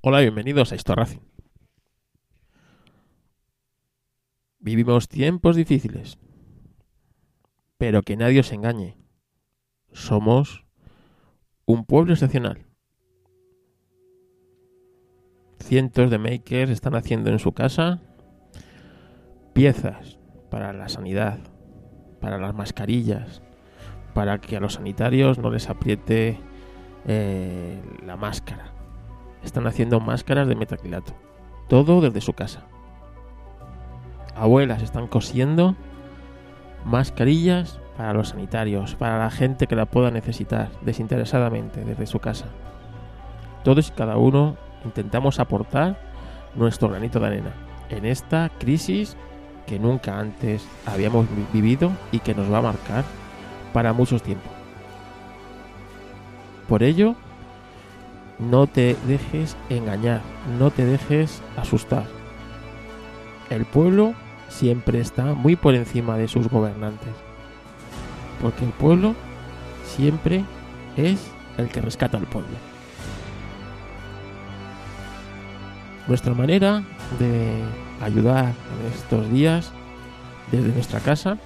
Hola, bienvenidos a Esto. Vivimos tiempos difíciles, pero que nadie os engañe. Somos un pueblo excepcional. Cientos de makers están haciendo en su casa piezas para la sanidad, para las mascarillas, para que a los sanitarios no les apriete eh, la máscara. Están haciendo máscaras de metacrilato. Todo desde su casa. Abuelas están cosiendo mascarillas para los sanitarios, para la gente que la pueda necesitar desinteresadamente desde su casa. Todos y cada uno intentamos aportar nuestro granito de arena en esta crisis que nunca antes habíamos vivido y que nos va a marcar para muchos tiempos. Por ello, no te dejes engañar, no te dejes asustar. El pueblo siempre está muy por encima de sus gobernantes. Porque el pueblo siempre es el que rescata al pueblo. Nuestra manera de ayudar en estos días desde nuestra casa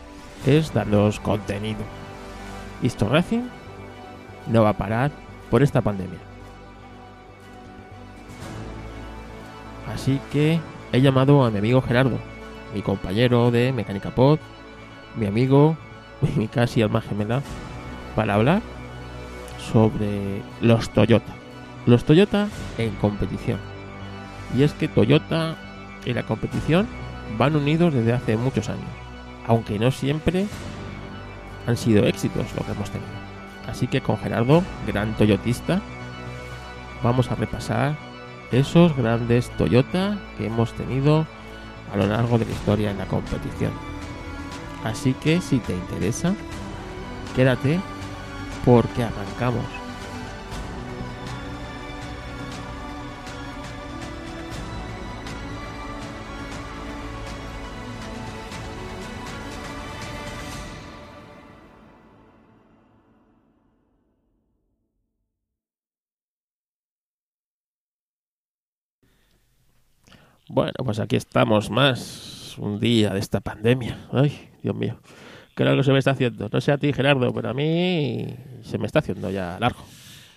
es darnos contenido. Esto Racing no va a parar por esta pandemia. Así que he llamado a mi amigo Gerardo, mi compañero de Mecánica Pod, mi amigo, mi casi alma gemela, para hablar sobre los Toyota. Los Toyota en competición. Y es que Toyota y la competición van unidos desde hace muchos años, aunque no siempre han sido éxitos lo que hemos tenido. Así que con Gerardo, gran toyotista, vamos a repasar esos grandes Toyota que hemos tenido a lo largo de la historia en la competición. Así que si te interesa, quédate porque arrancamos. Bueno, pues aquí estamos más un día de esta pandemia. Ay, Dios mío. ¿Qué es lo que se me está haciendo? No sé a ti, Gerardo, pero a mí se me está haciendo ya largo.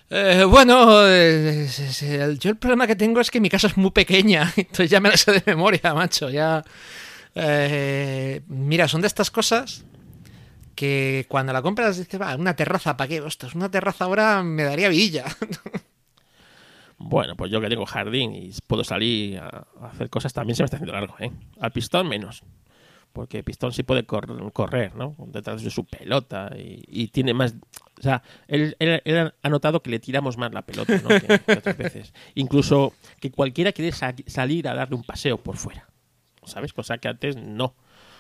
Eh, bueno, yo el problema que tengo es que mi casa es muy pequeña, entonces ya me la sé de memoria, macho. Ya, eh, mira, son de estas cosas que cuando la compras dices, va, una terraza, ¿para qué? Ostras, una terraza ahora me daría vidilla. Bueno, pues yo que tengo jardín y puedo salir a hacer cosas, también se me está haciendo largo, ¿eh? Al pistón menos. Porque Pistón sí puede cor- correr, ¿no? Detrás de su pelota y, tiene más... O sea, él, él- él ha notado que le tiramos más la pelota, ¿no? Que, otras veces. Incluso que cualquiera quiere sa- salir a darle un paseo por fuera, ¿sabes? Cosa que antes no,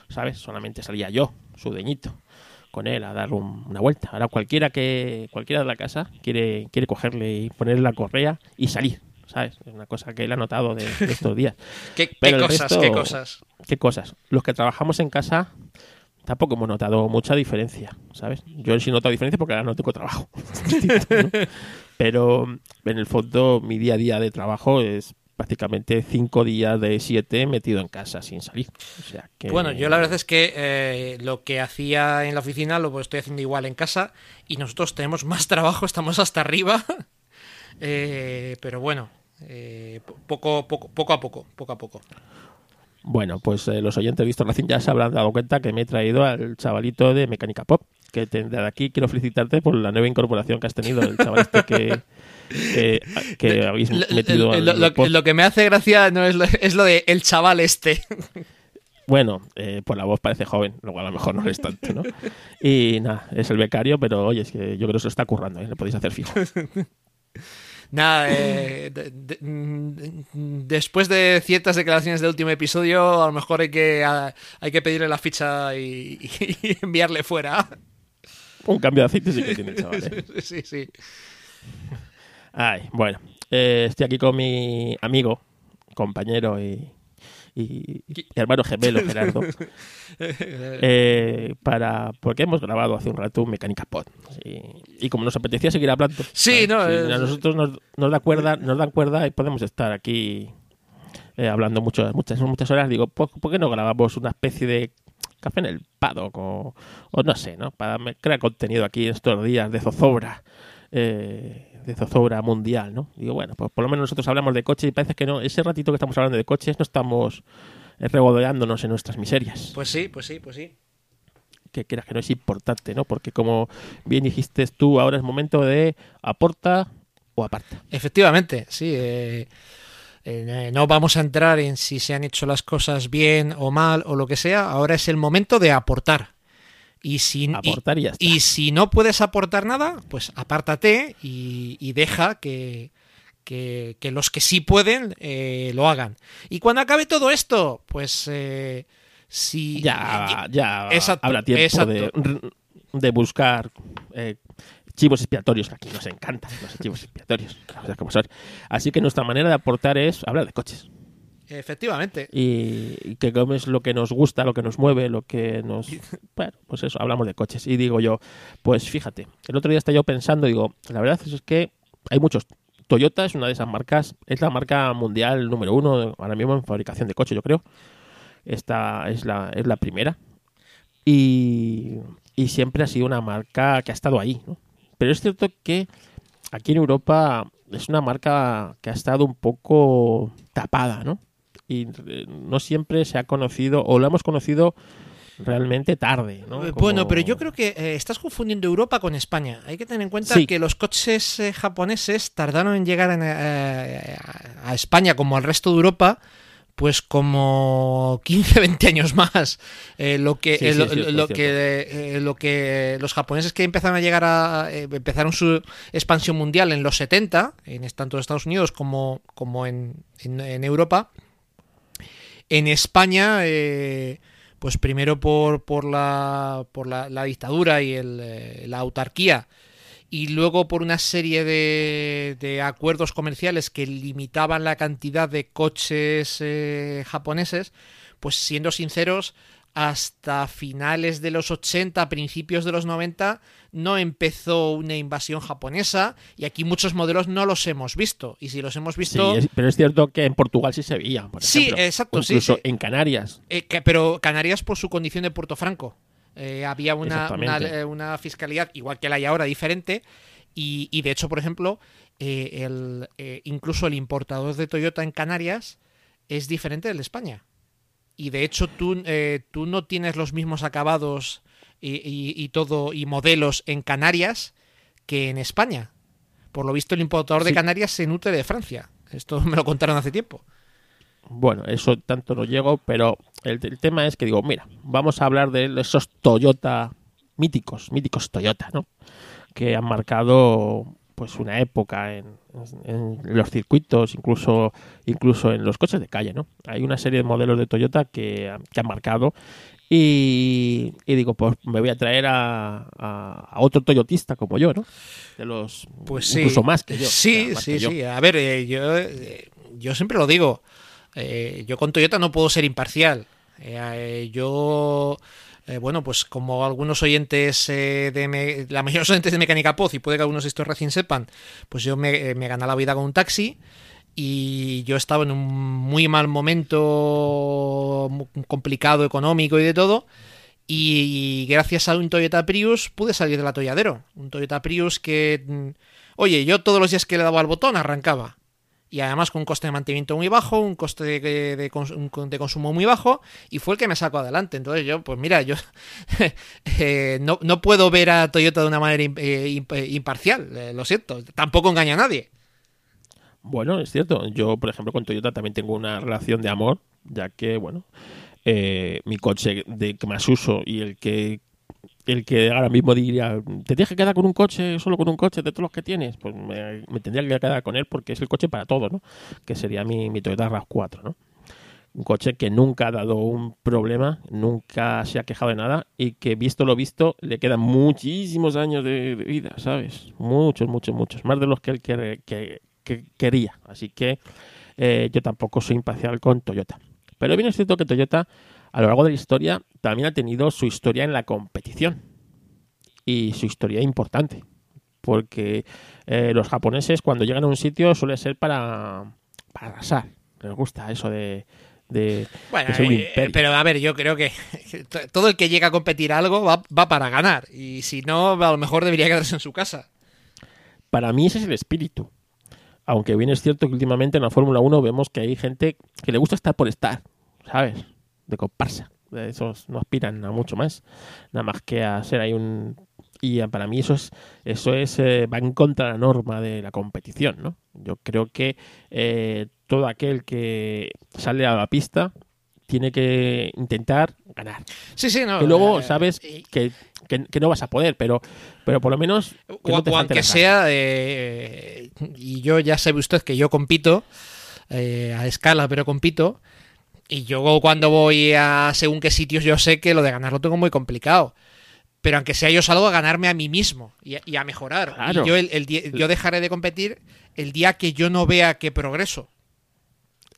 ¿sabes? Solamente salía yo, su deñito, con él a dar un- una vuelta. Ahora cualquiera que cualquiera de la casa quiere, quiere cogerle y ponerle la correa y salir, ¿sabes? Es una cosa que él ha notado de, de estos días. ¿Qué, Pero cosas, resto- qué cosas? ¿Qué cosas? Los que trabajamos en casa tampoco hemos notado mucha diferencia, ¿sabes? Yo sí he notado diferencia porque ahora no tengo trabajo. Pero en el fondo mi día a día de trabajo es prácticamente cinco días de siete metido en casa sin salir. O sea que... Bueno, yo la verdad es que eh, lo que hacía en la oficina lo estoy haciendo igual en casa y nosotros tenemos más trabajo, estamos hasta arriba. Eh, pero bueno, eh, po- poco, poco, poco a poco, poco a poco. Bueno, pues eh, los oyentes de Visto Racing ya se habrán dado cuenta que me he traído al chavalito de Mecánica Pop. Que te- de aquí quiero felicitarte por la nueva incorporación que has tenido, el chaval este que, que, que habéis Lo, metido lo- al lo- lo- lo que me hace gracia no es lo, es lo de el chaval este. Bueno, eh, por la voz parece joven, luego a lo mejor no lo es tanto, ¿no? Y nada, es el becario, pero oye, es que yo creo que se lo está currando, ¿eh? Le podéis hacer fijo. Nada, eh, de- de- mm, después de ciertas declaraciones del último episodio, a lo mejor hay que, a- hay que pedirle la ficha y, y enviarle fuera. Un cambio de aceite sí que tiene el chaval, ¿eh? Sí, sí. Ay, bueno, eh, estoy aquí con mi amigo, compañero y, y, y hermano gemelo Gerardo, eh, para porque hemos grabado hace un rato un Mecánica Pod. Y, y como nos apetecía seguir hablando, Sí, no, Si es- a nosotros nos, nos da cuerda, nos dan cuerda y podemos estar aquí eh, hablando mucho, muchas, muchas horas. Digo, ¿por, por qué no grabamos una especie de café en el paddock o, o no sé, ¿no? Para crear contenido aquí estos días de zozobra. eh, de zozobra mundial, ¿no? Digo, bueno, pues por lo menos nosotros hablamos de coches y parece que no, ese ratito que estamos hablando de coches no estamos eh, regodeándonos en nuestras miserias Pues sí, pues sí, pues sí. que quieras que no es importante, ¿no? Porque como bien dijiste tú, ahora es momento de aporta o aparta. Efectivamente, sí. eh, eh, no vamos a entrar en si se han hecho las cosas bien o mal o lo que sea. Ahora es el momento de aportar. Y si, y- Aportar y ya está. y si no puedes aportar nada, pues apártate y, y deja que, que- que los que sí pueden eh, lo hagan. Y cuando acabe todo esto, pues eh, si Ya, ya Exacto, habrá tiempo exacto. de, de buscar eh, chivos expiatorios, que aquí nos encantan los chivos expiatorios. Así que nuestra manera de aportar es hablar de coches. Efectivamente. y, que como es lo que nos gusta, lo que nos mueve, lo que nos... Bueno, pues eso, hablamos de coches. Y digo yo, pues fíjate, el otro día estaba yo pensando, digo, la verdad es que hay muchos. Toyota es una de esas marcas, es la marca mundial número uno ahora mismo en fabricación de coches, yo creo. Esta es la, es la primera. Y, y siempre ha sido una marca que ha estado ahí, ¿no? Pero es cierto que aquí en Europa es una marca que ha estado un poco tapada, ¿no? Y eh, no siempre se ha conocido, o lo hemos conocido realmente tarde, ¿no? Eh, Como- Bueno, pero yo creo que eh, estás confundiendo Europa con España. Hay que tener en cuenta Sí. que los coches eh, japoneses tardaron en llegar en, eh, a España como al resto de Europa. Pues como 15, 20 años más. Lo que, lo, que, lo que los japoneses que empezaron a llegar a. empezaron su expansión mundial en los 70, en tanto en Estados Unidos como, como en, en- en Europa. En España, eh, pues primero por, por, la, por la, la dictadura y el, eh, la autarquía, y luego por una serie de, de acuerdos comerciales que limitaban la cantidad de coches eh, japoneses, pues siendo sinceros, hasta finales de los 80, principios de los 90, no empezó una invasión japonesa y aquí muchos modelos no los hemos visto. Y si los hemos visto... pero es cierto que en Portugal sí se veía, por Sí, ejemplo. exacto, sí, Incluso sí. en Canarias. Eh, que- pero Canarias por su condición de Puerto Franco. Eh, había una, eh, una fiscalidad, igual que la hay ahora, diferente. Y, y de hecho, por ejemplo, eh, el, incluso el importador de Toyota en Canarias es diferente del de España. Y de hecho, tú, eh, tú no tienes los mismos acabados y, y- y todo y modelos en Canarias que en España. Por lo visto, el importador de. Canarias se nutre de Francia. Esto me lo contaron hace tiempo. Bueno, eso tanto no llego, pero el, el tema es que digo, mira, vamos a hablar de esos Toyota míticos, míticos Toyota, ¿no? Que han marcado pues una época en, en los circuitos, incluso incluso en los coches de calle, ¿no? Hay una serie de modelos de Toyota que, que han marcado y, y digo, pues me voy a traer a, a- a otro toyotista como yo, ¿no? De los Pues sí. incluso más que yo. Sí, o sea, más sí, yo. sí. A ver, eh, yo, eh, yo siempre lo digo. eh, yo con Toyota no puedo ser imparcial. Yo, eh, bueno, pues como algunos oyentes eh, de me- la mayoría de oyentes de Mecánica Poz y puede que algunos de estos recién sepan, pues yo me, eh, me gané la vida con un taxi y yo estaba en un muy mal momento complicado económico y de todo y gracias a un Toyota Prius pude salir del atolladero. Un Toyota Prius que, mm, oye, yo todos los días que le daba al botón arrancaba. Y además con un coste de mantenimiento muy bajo, un coste de, de consumo muy bajo, y fue el que me sacó adelante. Entonces yo, pues mira, yo eh, no, no puedo ver a Toyota de una manera eh, eh, imparcial, lo siento, tampoco engaña a nadie. Bueno, es cierto. Yo, por ejemplo, con Toyota también tengo una relación de amor, ya que, bueno, mi coche de que más uso y el que el que ahora mismo diría, ¿te tienes que quedar con un coche, solo con un coche de todos los que tienes? Pues me, tendría que quedar con él porque es el coche para todo, ¿no? Que sería mi, Toyota RAV4, ¿no? Un coche que nunca ha dado un problema, nunca se ha quejado de nada y que, visto lo visto, le quedan muchísimos años de, vida, ¿sabes? Muchos, muchos, muchos. Más de los que él quería. Así que eh, yo tampoco soy imparcial con Toyota. Pero bien es cierto que Toyota, a lo largo de la historia, también ha tenido su historia en la competición. Y su historia importante. Porque eh, los japoneses, cuando llegan a un sitio, suele ser para, para arrasar. Les gusta eso de, de, Bueno, de eh, pero a ver, yo creo que todo el que llega a competir algo va, va para ganar. Y si no, a lo mejor debería quedarse en su casa. Para mí ese es el espíritu. Aunque bien es cierto que últimamente en la Fórmula 1 vemos que hay gente que le gusta estar por estar, ¿sabes? De comparsa. De Esos no aspiran a mucho más. Nada más que a ser ahí un... Y para mí eso es, eso es eh, va en contra de la norma de la competición, ¿no? Yo creo que eh, todo aquel que sale a la pista tiene que intentar ganar. Sí, sí, no. Que luego eh, sabes que, que- que no vas a poder, pero, pero por lo menos que o, no te o falte aunque sea, eh, y yo ya sabe usted que yo compito eh, a escala, pero compito. Y yo cuando voy a según qué sitios yo sé que lo de ganar lo tengo muy complicado. Pero aunque sea yo salgo a ganarme a mí mismo y a, y a mejorar. Claro. Y yo, el, el día- yo dejaré de competir el día que yo no vea que progreso.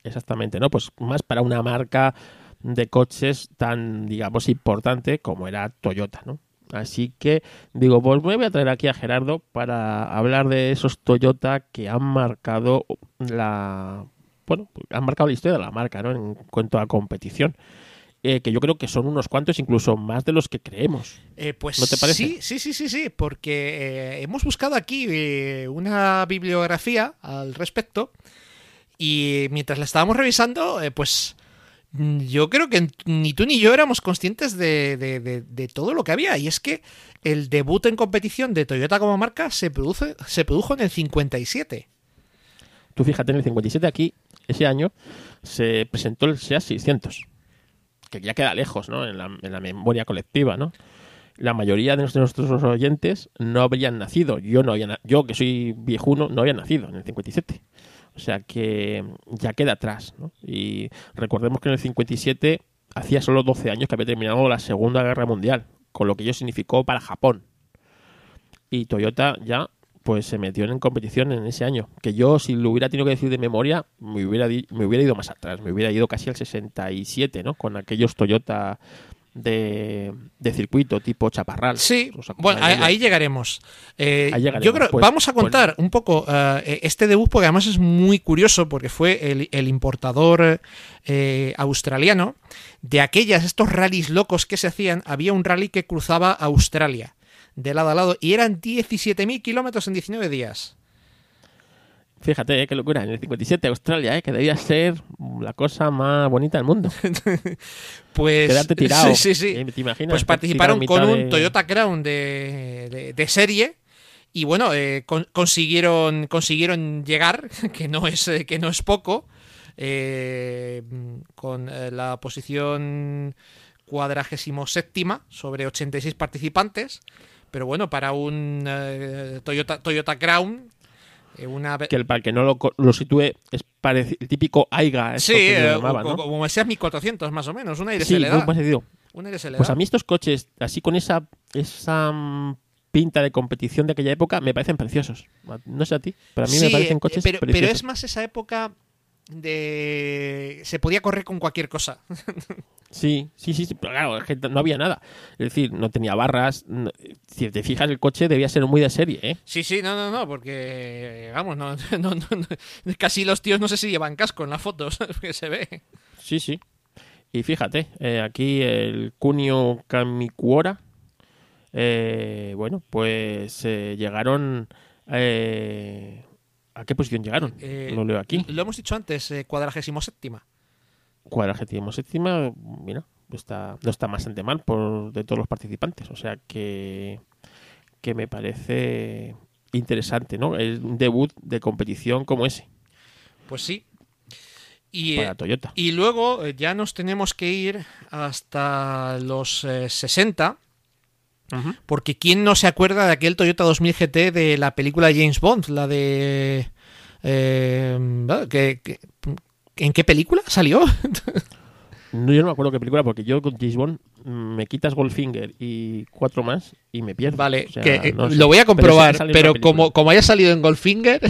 Exactamente, ¿no? Pues más para una marca de coches tan, digamos, importante como era Toyota, ¿no? Así que digo, pues me voy a traer aquí a Gerardo para hablar de esos Toyota que han marcado la, bueno, han marcado la historia de la marca, ¿no? En cuanto a competición, Eh, que yo creo que son unos cuantos, incluso más de los que creemos. Eh, pues ¿No te parece? sí, sí, sí, sí, sí, porque eh, hemos buscado aquí una bibliografía al respecto y mientras la estábamos revisando, pues mm, yo creo que ni tú ni yo éramos conscientes de, de- de- de todo lo que había y es que el debut en competición de Toyota como marca se, produce, se produjo en el 57. Tú fíjate, en el 57 aquí, ese año, se presentó el SEA 600, que ya queda lejos, ¿no? En la, memoria colectiva, ¿no? La mayoría de nuestros oyentes no habrían nacido. Yo no había, yo que soy viejuno, no había nacido en el 57. O sea que ya queda atrás, ¿no? Y recordemos que en el 57 hacía solo 12 años que había terminado la Segunda Guerra Mundial, con lo que ello significó para Japón. Y Toyota ya pues se metió en competición en ese año. Que yo, si lo hubiera tenido que decir de memoria, me hubiera, me hubiera ido más atrás. Me hubiera ido casi al 67, ¿no? Con aquellos Toyota de, de circuito tipo chaparral. Sí, ¿Os acordáis bueno, ahí, llegaremos. Eh, Ahí llegaremos, Yo creo, pues- vamos a contar un poco eh, este debut porque además es muy curioso porque fue el, el importador eh, australiano de aquellas, estos rallies locos que se hacían. Había un rally que cruzaba Australia de lado a lado y eran 17.000 kilómetros en 19 días. Fíjate, eh, qué locura. En el 57 Australia, eh, que debía ser la cosa más bonita del mundo. Pues Quedarte tirado. Sí, sí, sí. Eh, ¿Te imaginas? Pues participaron con un Toyota Crown de, de- de serie y bueno, eh, con- consiguieron, consiguieron llegar, que no es, eh, que no es poco, con la posición cuadragésimo séptima sobre 86 participantes. Pero bueno, para un eh, Toyota, Toyota Crown, eh, una... Que el, para el que no lo, lo sitúe, es el típico AIGA. Sí, eh, llamaba, como ese 1400 más o menos, un aire Sí, se le muy da. parecido. Un aire se le Pues da. a mí estos coches, así con esa, esa mm, pinta de competición de aquella época, me parecen preciosos. No sé a ti, pero a mí me parecen coches pero, pero preciosos. es más esa época de se podía correr con cualquier cosa. Sí, sí, sí, sí, pero claro, no había nada. Es decir, no tenía barras. no- si te fijas, el coche debía ser muy de serie, ¿eh? Sí, sí, no, no, no, porque vamos, no, no, no, no, casi los tíos no sé si llevan casco en las fotos que se ve. Sí, sí. Y fíjate, eh, aquí el Kunio Kamikuora, eh, bueno, pues eh, llegaron... ¿A qué posición llegaron? Eh, Lo leo aquí. Lo hemos dicho antes, eh, cuadragésimo séptima. Cuadragésimo séptima, mira, está, no está bastante mal por de todos los participantes. O sea que, que me parece interesante, ¿no? Es un debut de competición como ese Pues sí. Y, eh, para Toyota. y luego eh, ya nos tenemos que ir hasta los eh, 60. Porque ¿quién no se acuerda de aquel Toyota 2000 GT de la película James Bond? La de... eh, ¿qué- qué- ¿En qué película salió? No, yo no me acuerdo qué película, porque yo con James Bond mm, me quitas Goldfinger y cuatro más y me pierdo. Vale, O sea, que, eh, no sé. lo voy a que comprobar, pero, como, como haya salido en Goldfinger...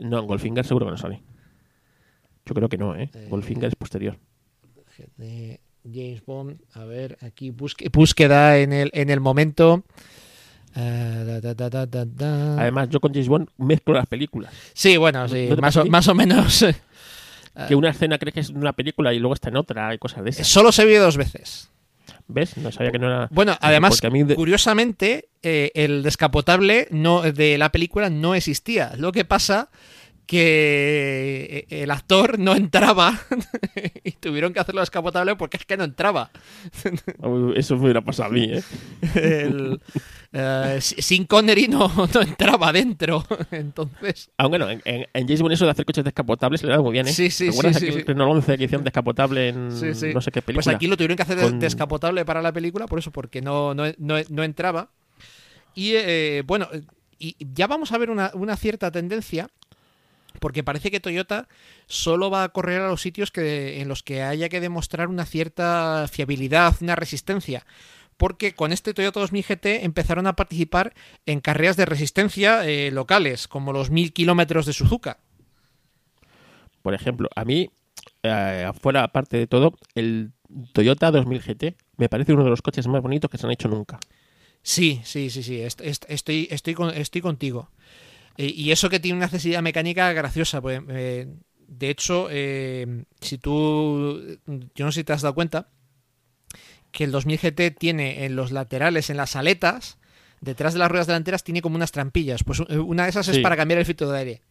No, en Goldfinger seguro que no sale. Yo creo que no, ¿eh? Eh. Goldfinger es posterior. de James Bond. A ver, aquí búsqueda en el, en el momento. Da, da, da, da, da. Además, yo con James Bond mezclo las películas. Sí, bueno, sí, ¿No te más, o, más menos. Que una escena crees que es una película y luego está en otra y cosas de esas. Solo se vio dos veces. ¿Ves? No sabía que no era. Bueno, además, Porque a mí de- curiosamente, eh, el descapotable no, de la película no existía. Lo que pasa que eh, el actor no entraba y tuvieron que hacerlo descapotable porque es que no entraba. Eso me hubiera pasado a mí, ¿eh? El, eh, sin Connery no, no entraba dentro. Entonces, Aunque no, en, en, James Bond eso de hacer coches descapotables se le da muy bien, ¿eh? Sí, sí, ¿Recuerdas sí, sí, sí. Renault 11 que hicieron descapotable en sí. no sé qué película? Pues aquí lo tuvieron que hacer Con- descapotable para la película, por eso, porque no, no, no, no entraba. Y eh, bueno, y ya vamos a ver una, una cierta tendencia, porque parece que Toyota solo va a correr a los sitios que, en los que haya que demostrar una cierta fiabilidad, una resistencia. Porque con este Toyota 2000 GT empezaron a participar en carreras de resistencia eh, locales, como los 1000 kilómetros de Suzuka. Por ejemplo, a mí, eh, afuera, aparte de todo, el Toyota 2000 GT me parece uno de los coches más bonitos que se han hecho nunca. Sí, sí, sí, sí, est- est- estoy, estoy, con- estoy contigo. Eh, y eso que tiene una accesibilidad mecánica graciosa. pues, eh, de hecho, eh, si tú, yo no sé si te has dado cuenta, que el 2000 GT tiene en los laterales, en las aletas, detrás de las ruedas delanteras, tiene como unas trampillas. Pues una de esas es para cambiar el filtro de aire.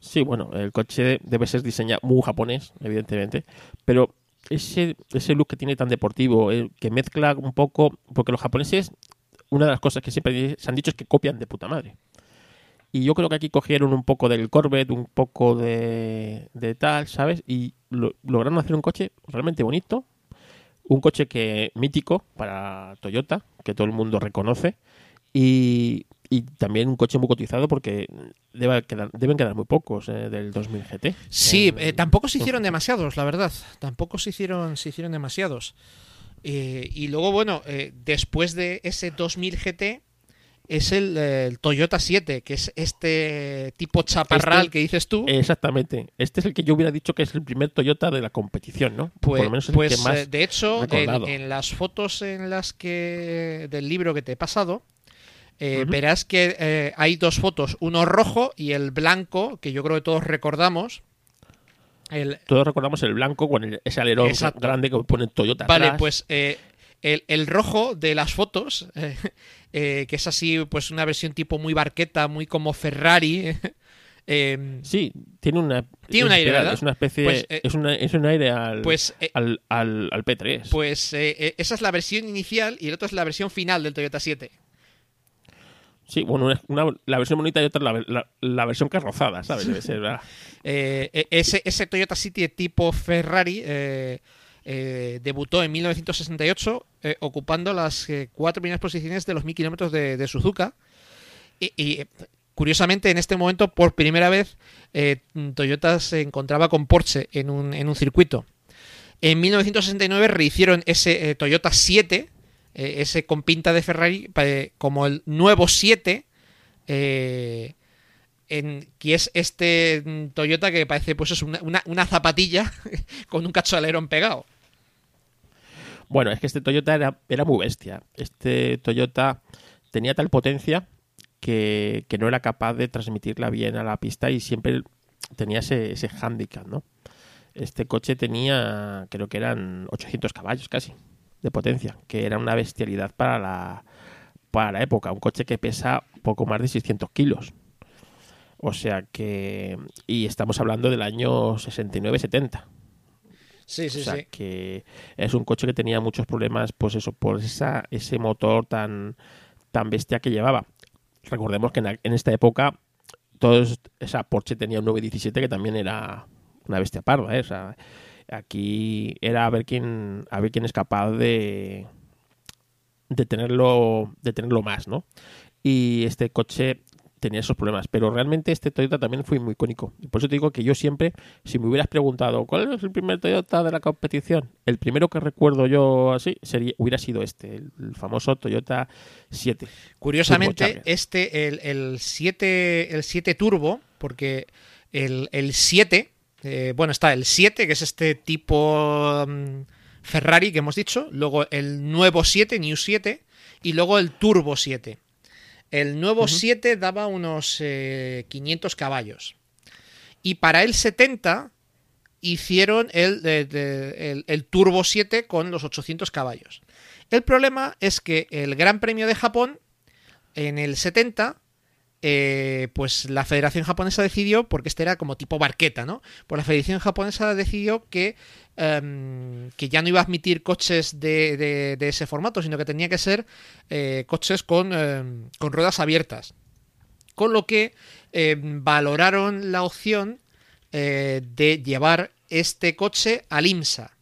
Sí, bueno, el coche debe ser diseñado muy japonés, evidentemente, pero ese, ese look que tiene tan deportivo, eh, que mezcla un poco, porque los japoneses, una de las cosas que siempre se han dicho es que copian de puta madre. Y yo creo que aquí cogieron un poco del Corvette, un poco de, de tal, ¿sabes? Y lo- lograron hacer un coche realmente bonito, un coche que mítico para Toyota, que todo el mundo reconoce, y, y también un coche muy cotizado porque debe quedar- deben quedar muy pocos eh, del 2000 GT. Sí, En- eh, tampoco se hicieron demasiados, la verdad. Tampoco se hicieron, se hicieron demasiados. Eh, y luego, bueno, eh, después de ese 2000 GT es el, el Toyota 7, que es este tipo chaparral Este- que dices tú. Exactamente. Este es el que yo hubiera dicho que es el primer Toyota de la competición, ¿no? Pues, Por lo menos el pues, que más eh, de hecho, en, las fotos en las que del libro que te he pasado, eh, verás que eh, hay dos fotos, uno rojo y el blanco, que yo creo que todos recordamos. El, Todos recordamos el blanco con el- ese alerón Exacto. grande que pone Toyota Vale, atrás. pues eh, el, el rojo de las fotos, eh, eh, que es así, pues una versión tipo muy barqueta, muy como Ferrari. eh, Sí, tiene una... Tiene un aire, ¿verdad? Es una especie... Pues, eh, es, una- es un aire al, pues eh, al, al, al P3. pues esa es la versión inicial y el otro es la versión final del Toyota 7. Sí, bueno, una, una- la versión bonita y otra la, la, la versión carrozada, ¿sabes? Debe ser, ¿verdad? Eh, ese, ese Toyota City tipo Ferrari eh, debutó en 1968 eh, ocupando las eh, cuatro primeras posiciones de los 1000 kilómetros de, Suzuka. Y, curiosamente, en este momento, por primera vez, Toyota se encontraba con Porsche en un, en un circuito. En 1969 rehicieron ese Toyota 7, eh, ese con pinta de Ferrari, como el nuevo 7. eh, en, que es este mm, Toyota que parece pues es una, una- una zapatilla con un cacho de alerón pegado. Bueno, es que este Toyota era, era muy bestia. Este Toyota tenía tal potencia que, que no era capaz de transmitirla bien a la pista y siempre tenía ese, ese handicap, ¿no? Este coche tenía, creo que eran 800 caballos casi de potencia, que era una bestialidad para la, para la época. Un coche que pesa poco más de 600 kilos. O sea que... Y estamos hablando del año 69-70. Sí, o sea que es un coche que tenía muchos problemas, pues eso, por esa, ese motor tan, tan bestia que llevaba. Recordemos que en, en esta época todos, esa Porsche tenía un 917 que también era una bestia parda, ¿eh? O sea, aquí era a ver quién, a ver quién es capaz de, de tenerlo, de tenerlo más, ¿no? Y este coche tenía esos problemas, pero realmente este Toyota también fue muy icónico. Por eso te digo que yo siempre, si me hubieras preguntado cuál es el primer Toyota de la competición, el primero que recuerdo yo así sería hubiera sido este, el, famoso Toyota 7. Curiosamente, este, el, el 7, el 7 Turbo, porque el, el 7 Eh, bueno, está el 7, que es este tipo mm, Ferrari que hemos dicho. Luego el nuevo 7, New 7. Y luego el Turbo 7. El nuevo 7 daba unos 500 caballos. Y para el 70 hicieron el, el, Turbo 7 con los 800 caballos. El problema es que el Gran Premio de Japón en el 70 eh, pues la Federación Japonesa decidió, porque este era como tipo barqueta, ¿no? Pues la Federación Japonesa decidió que, em, que ya no iba a admitir coches de, ese formato, sino que tenía que ser eh, coches con, em, con, ruedas abiertas. Con lo que em, valoraron la opción eh, de llevar este coche al IMSA,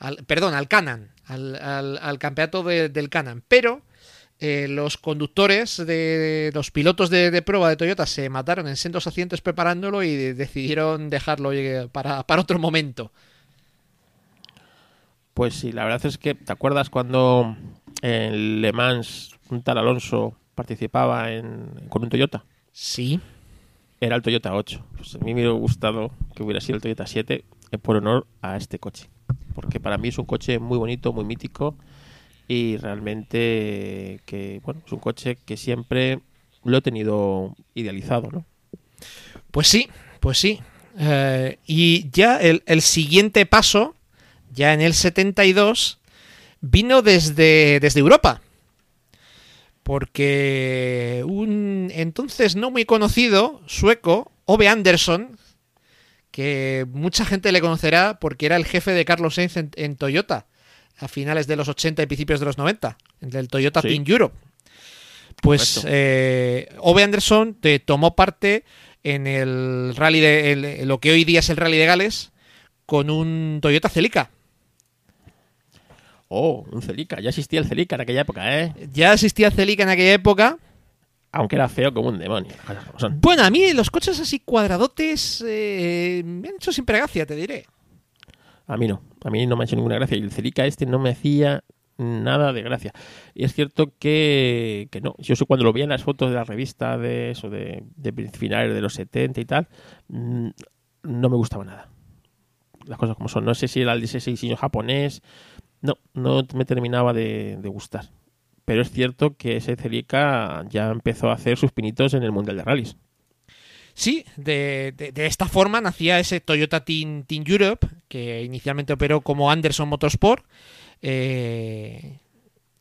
al, perdón, al Canan, al, al, campeonato del Canan, pero eh, los conductores de los pilotos de, prueba de Toyota se mataron en sendos accidentes preparándolo y decidieron dejarlo para, otro momento. Pues sí, la verdad es que, ¿te acuerdas cuando en Le Mans un tal Alonso participaba en, con un Toyota? Sí. Era el Toyota 8. Pues a mí me hubiera gustado que hubiera sido el Toyota 7 eh, por honor a este coche. Porque para mí es un coche muy bonito, muy mítico y realmente que bueno es un coche que siempre lo he tenido idealizado no pues sí pues sí. Eh, y ya el, siguiente paso ya en el 72 vino desde, desde Europa. Porque un entonces no muy conocido sueco Ove Anderson que mucha gente le conocerá porque era el jefe de Carlos Sainz en Toyota a finales de los 80 y principios de los 90, del Toyota Team Europe. Pues eh, Ove Anderson te tomó parte en el rally de lo que hoy día es el rally de Gales con un Toyota Celica. Oh, un Celica. Ya existía el Celica en aquella época, ¿eh? Ya existía el Celica en aquella época. Aunque era feo como un demonio. Bueno, a mí los coches así cuadradotes eh, me han hecho siempre gracia, te diré. A mí no, a mí no me ha hecho ninguna gracia. Y el Celica este no me hacía nada de gracia. Y es cierto que, que no. Yo sé cuando lo vi en las fotos de la revista de eso, de, de finales de los 70 y tal, mm, no me gustaba nada. Las cosas como son. No sé si era el 16 japonés. No, no me terminaba de, de gustar. Pero es cierto que ese Celica ya empezó a hacer sus pinitos en el Mundial de Rallys. Sí, de, de, esta forma nacía ese Toyota Team, Team, Europe, que inicialmente operó como Anderson Motorsport. Eh,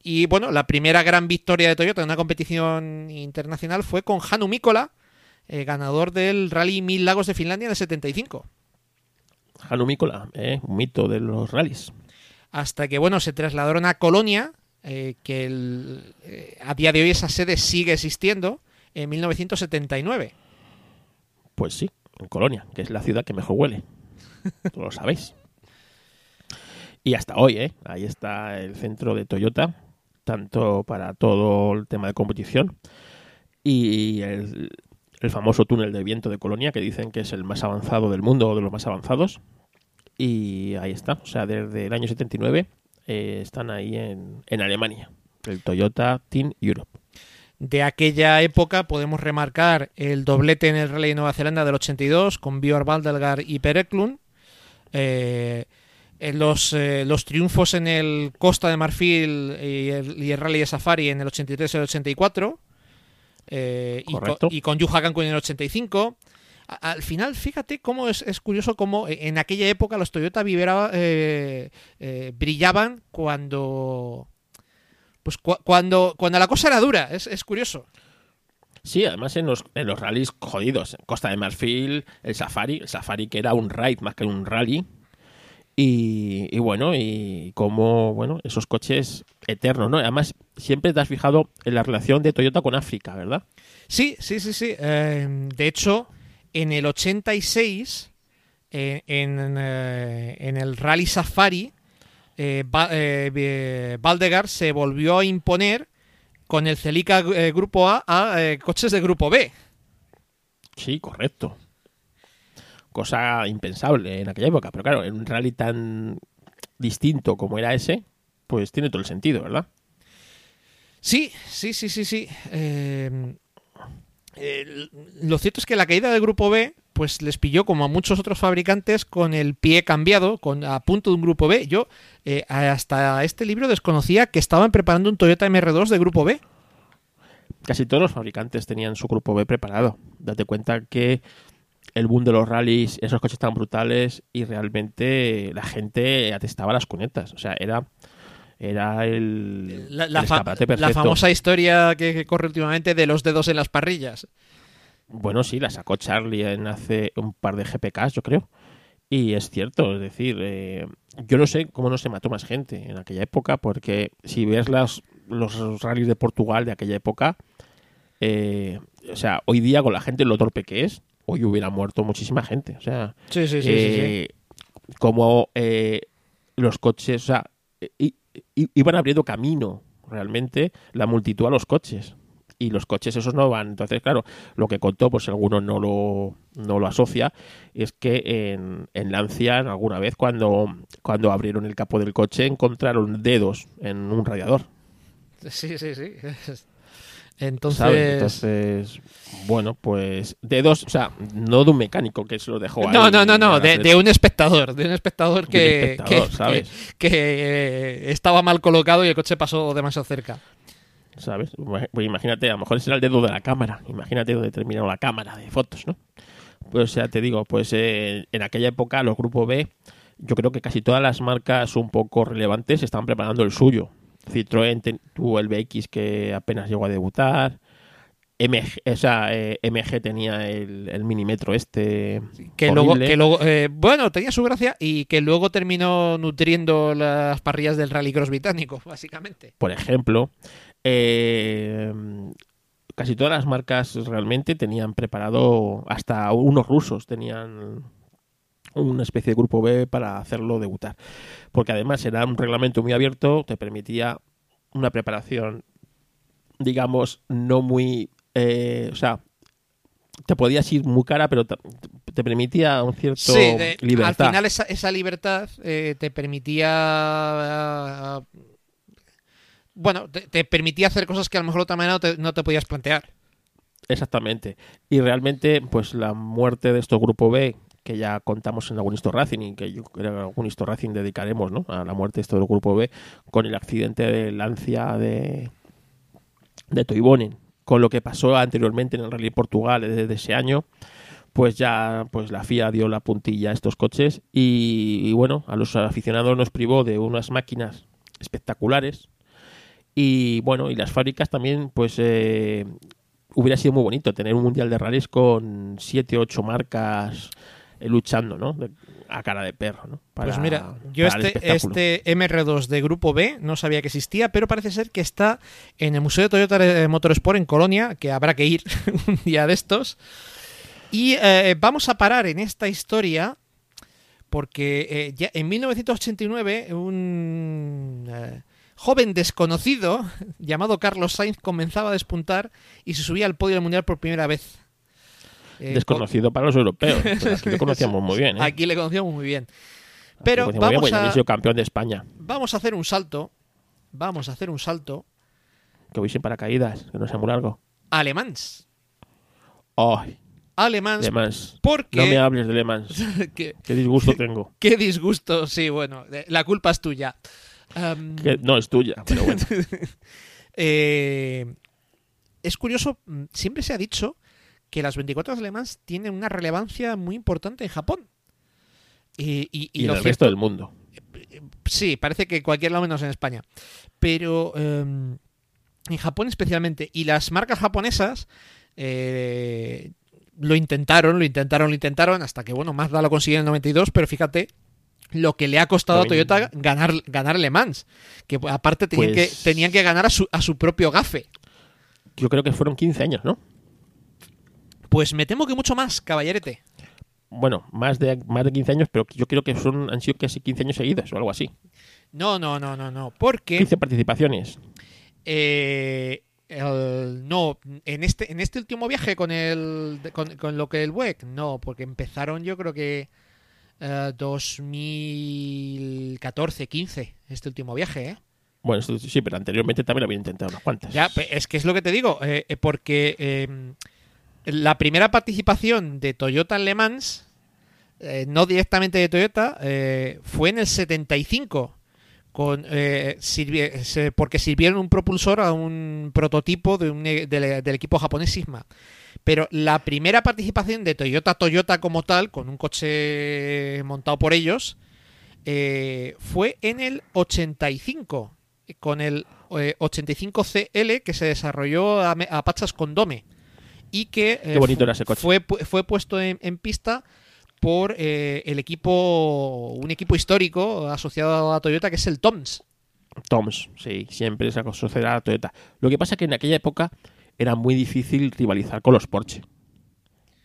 y bueno, la primera gran victoria de Toyota en una competición internacional fue con Hanu Mikola, eh, ganador del Rally Mil Lagos de Finlandia en el 75. Hanu Mikola, eh, un mito de los rallies. Hasta que bueno, se trasladaron a Colonia, que a día de hoy esa sede sigue existiendo, en 1979. Pues sí, en Colonia, que es la ciudad que mejor huele. Tú lo sabéis. Y hasta hoy, ¿eh? Ahí está el centro de Toyota, tanto para todo el tema de competición y el, famoso túnel de viento de Colonia, que dicen que es el más avanzado del mundo o de los más avanzados. Y ahí está, o sea, desde el año 79 eh, están ahí en, en Alemania, el Toyota Team Europe de aquella época podemos remarcar el doblete en el Rally de Nueva Zelanda del 82 con Björn Valdelgar y Per Eklund. Eh, los, eh, los, triunfos en el Costa de Marfil y el, Rally de Safari en el 83 y el 84. Eh, y, con, y, con, Yuha en el 85. al final, fíjate cómo es, curioso cómo en aquella época los Toyota brillaban cuando pues cuando, cuando la cosa era dura, es, curioso. Sí, además en los, en los rallies jodidos, Costa de Marfil, el Safari, el Safari que era un ride más que un rally. Y, bueno, y como, bueno, esos coches eternos, ¿no? Además, siempre te has fijado en la relación de Toyota con África, ¿verdad? Sí, sí, sí, sí. Em, de hecho, en el 86, eh, en, eh, en el Rally Safari, eh, eh Valdegar se volvió a imponer con el Celica eh, Grupo A a eh, coches de Grupo B. Sí, correcto. Cosa impensable en aquella época, pero claro, en un rally tan distinto como era ese, pues tiene todo el sentido, ¿verdad? Sí, sí, sí, sí, sí. Lo cierto es que la caída del Grupo B pues les pilló como a muchos otros fabricantes con el pie cambiado, con a punto de un grupo B. Yo eh, hasta este libro desconocía que estaban preparando un Toyota MR2 de grupo B. Casi todos los fabricantes tenían su grupo B preparado. Date cuenta que el boom de los rallies, esos coches tan brutales y realmente la gente atestaba las cunetas. O sea, era era el, La, escaparate famosa historia que, que corre últimamente de los dedos en las parrillas. Bueno, sí, la sacó Charlie en hace un par de GPKs, yo creo. Y es cierto, es decir, eh, yo no sé cómo no se mató más gente en aquella época, porque si ves las, los rallies de Portugal de aquella época, eh, o sea, hoy día con la gente lo torpe que es, hoy hubiera muerto muchísima gente. O sea, Sí, sí, eh, como eh, los coches, o sea, i- iban abriendo camino realmente la multitud a los coches. Y los coches esos no van. Entonces, claro, lo que contó, pues alguno no lo, no lo asocia, es que en, en Lancia, alguna vez, cuando, cuando abrieron el capó del coche, encontraron dedos en un radiador. Sí, sí, sí. Entonces, ¿sabes? Entonces, bueno, pues dedos, o sea, no de un mecánico que se lo dejó ahí. no, no, no, no, a de, de un espectador, de un espectador De un que, espectador, que- ¿sabes? que- que, eh, estaba mal colocado y el coche pasó demasiado cerca. ¿Sabes? Pues imagínate, a lo mejor ese era el dedo de la cámara. Imagínate donde terminó la cámara de fotos, ¿no? Pues ya te digo, pues eh, en aquella época los grupos B, yo creo que casi todas las marcas un poco relevantes estaban preparando el suyo. Citroën ten- tuvo el BX que apenas llegó a debutar. MG, o sea, eh, MG tenía el, el milimetro este. Que luego, que luego eh, bueno, tenía su gracia y que luego terminó nutriendo las parrillas del rallycross británico, básicamente. por ejemplo, eh, casi todas las marcas realmente tenían preparado, hasta unos rusos tenían una especie de grupo B para hacerlo debutar. Porque además era un reglamento muy abierto, te permitía una preparación, digamos, no muy... eh, o sea, te podías ir muy cara, pero te, te permitía un cierto Sí, de- al libertad. final esa, esa libertad eh, te permitía... eh, bueno, te, te permitía hacer cosas que a lo mejor de otra manera no te, no te podías plantear. Exactamente. Y realmente, pues la muerte de estos grupo B, que ya contamos en algún Histo Racing y que yo creo que algún Histo Racing dedicaremos, ¿no? A la muerte de estos grupo B, con el accidente de Lancia de, de Toivonen, con lo que pasó anteriormente en el Rally Portugal desde ese año, pues ya pues la FIA dio la puntilla a estos coches y, y bueno, a los aficionados nos privó de unas máquinas espectaculares y bueno, y las fábricas también pues eh, hubiera sido muy bonito tener un mundial de rallies con 7 8 marcas luchando, ¿no? De- a cara de perro, ¿no? Para- pues mira, yo este, este MR2 de grupo B no sabía que existía, pero parece ser que está en el Museo de Toyota de Motorsport en Colonia, que habrá que ir un día de estos. Y eh, vamos a parar en esta historia porque eh, ya en 1989 un eh, joven desconocido llamado Carlos Sainz comenzaba a despuntar y se subía al podio del mundial por primera vez. Eh, Desconocido para los europeos. pero aquí lo conocíamos muy bien, ¿eh? Aquí le conocíamos muy bien. Pero bien, vamos a, sido campeón de España. vamos a hacer un salto. Vamos a hacer un salto Que voy sin paracaídas, que no sea muy largo. a Le Mans. ¡Ay! Le Mans, Le Mans. porque... No me hables de Le Mans. que- Qué disgusto tengo. qué disgusto, sí, bueno, la culpa es tuya. Que no es tuya, pero bueno. eh, es curioso, mm, siempre se ha dicho que las 24 horas de Le Mans tienen una relevancia muy importante en Japón. Y, y- y Y en el cierto- resto del mundo. Sí, parece que cualquier lado menos en España. Pero em, en Japón especialmente. Y las marcas japonesas eh, lo intentaron, lo intentaron, lo intentaron, hasta que, bueno, Mazda lo consiguió en el 92, pero fíjate lo que le ha costado a Toyota ganar, ganar Le Mans. Que aparte tenían, Pues- que, tenían que ganar a su, a su propio gafe. Yo creo que fueron 15 años, ¿no? Pues me temo que mucho más, caballerete. Bueno, más de, más de 15 años, pero yo creo que son, han sido casi 15 años seguidos o algo así. No, no, no, no, no. Porque 15 participaciones. Eh, el- no, en este, en este último viaje con el con, con lo que el WEC, no, porque empezaron yo creo que eh, 2014, 15, este último viaje, ¿eh? Bueno, sí, pero anteriormente también habían intentado unas cuantas. Ya, es que es lo que te digo, eh, eh, porque eh, La primera participación de Toyota en Le Mans, eh, no directamente de Toyota, eh, fue en el 75. Con, eh, porque sirvieron un propulsor a un prototipo de un e- del, equipo japonés Sigma. Pero la primera participación de Toyota Toyota como tal, con un coche montado por ellos, eh, fue en el 85, con el eh, 85CL que se desarrolló a, a pachas con Dome. Y que eh, Qué bonito fu- era ese coche. Fue, fue puesto en, en pista por eh, el equipo, un equipo histórico asociado a Toyota que es el TOMS. Toms, sí, siempre se asociará a Toyota. Lo que pasa es que en aquella época era muy difícil rivalizar con los Porsche.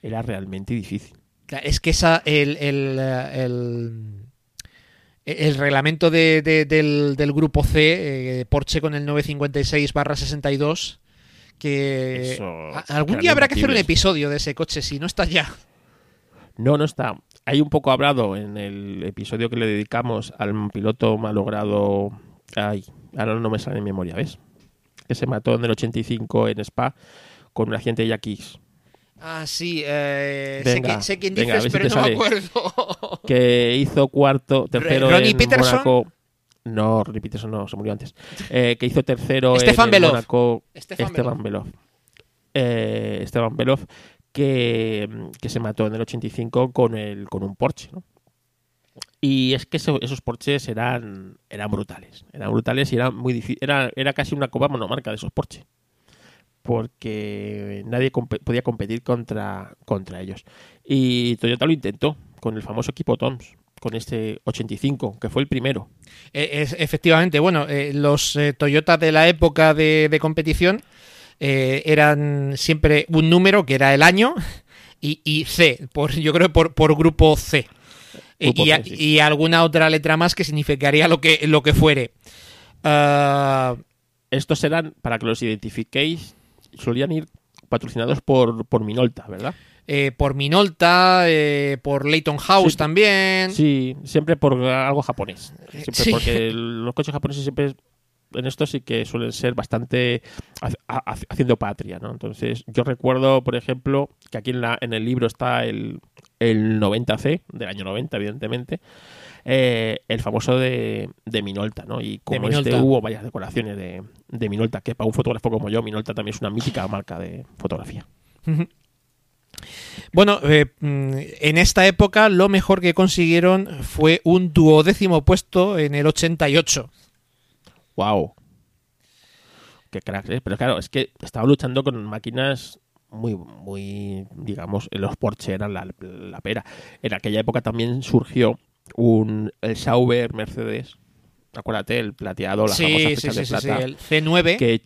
Era realmente difícil. Es que esa, el, el, el, el reglamento de- de- del, del grupo C, eh, Porsche con el 956-62, que Eso, algún día habrá que hacer un episodio de ese coche, si no está ya. No, no está. Hay un poco hablado en el episodio que le dedicamos al piloto malogrado. Ay, ahora no me sale en memoria, ¿ves? Que se mató en el 85 en Spa con un agente Yaquis. Ah, sí, eh, sé, Venga, que- sé quién dices, pero no me acuerdo. Que hizo cuarto, tercero ¿Ronnie en Peterson? Mónaco. No, Ronnie Peterson no, se murió antes. Eh, que hizo tercero Estefan en el Belov. Mónaco. Estefan Esteban Belov. Eh, Esteban Belov, que, que se mató en el 85 con, el, con un Porsche, ¿no? Y es que eso- esos Porsches eran, eran brutales. Eran brutales y eran muy difícil. Era, era casi una copa monomarca de esos Porsche. Porque nadie podía competir contra, contra ellos. Y Toyota lo intentó con el famoso equipo Toms, con este 85, que fue el primero. Eh, es- efectivamente, bueno, eh, los eh, Toyota de la época de, de competición eh, eran siempre un número que era el año y, y C, por, yo creo por, por grupo C. Grupo y, a- C, sí. y alguna otra letra más que significaría lo que, lo que fuere. Ah, Estos eran, para que los identifiquéis, solían ir patrocinados por, por Minolta, ¿verdad? Eh, por Minolta, eh, por Leighton House Sí. también. Sí, siempre por algo japonés. Siempre Sí. Porque los coches japoneses siempre en esto sí que suelen ser bastante ha- ha- haciendo patria, ¿no? Entonces, yo recuerdo, por ejemplo, que aquí en, la, en el libro está el, el 90C, del año 90, evidentemente, eh, el famoso de, de Minolta, ¿no? Y como este hubo varias decoraciones de, de Minolta, que para un fotógrafo como yo, Minolta también es una mítica marca de fotografía. Bueno, eh, mm, en esta época lo mejor que consiguieron fue un duodécimo puesto en el 88. ¡Wow! Qué crack, ¿eh? Pero claro, es que estaba luchando con máquinas muy, muy, digamos, los Porsche eran la, la pera. En aquella época también surgió un el Sauber Mercedes, acuérdate, el plateado, la famosa Sí, fecha sí, de sí, sí, sí, plata, el C9. que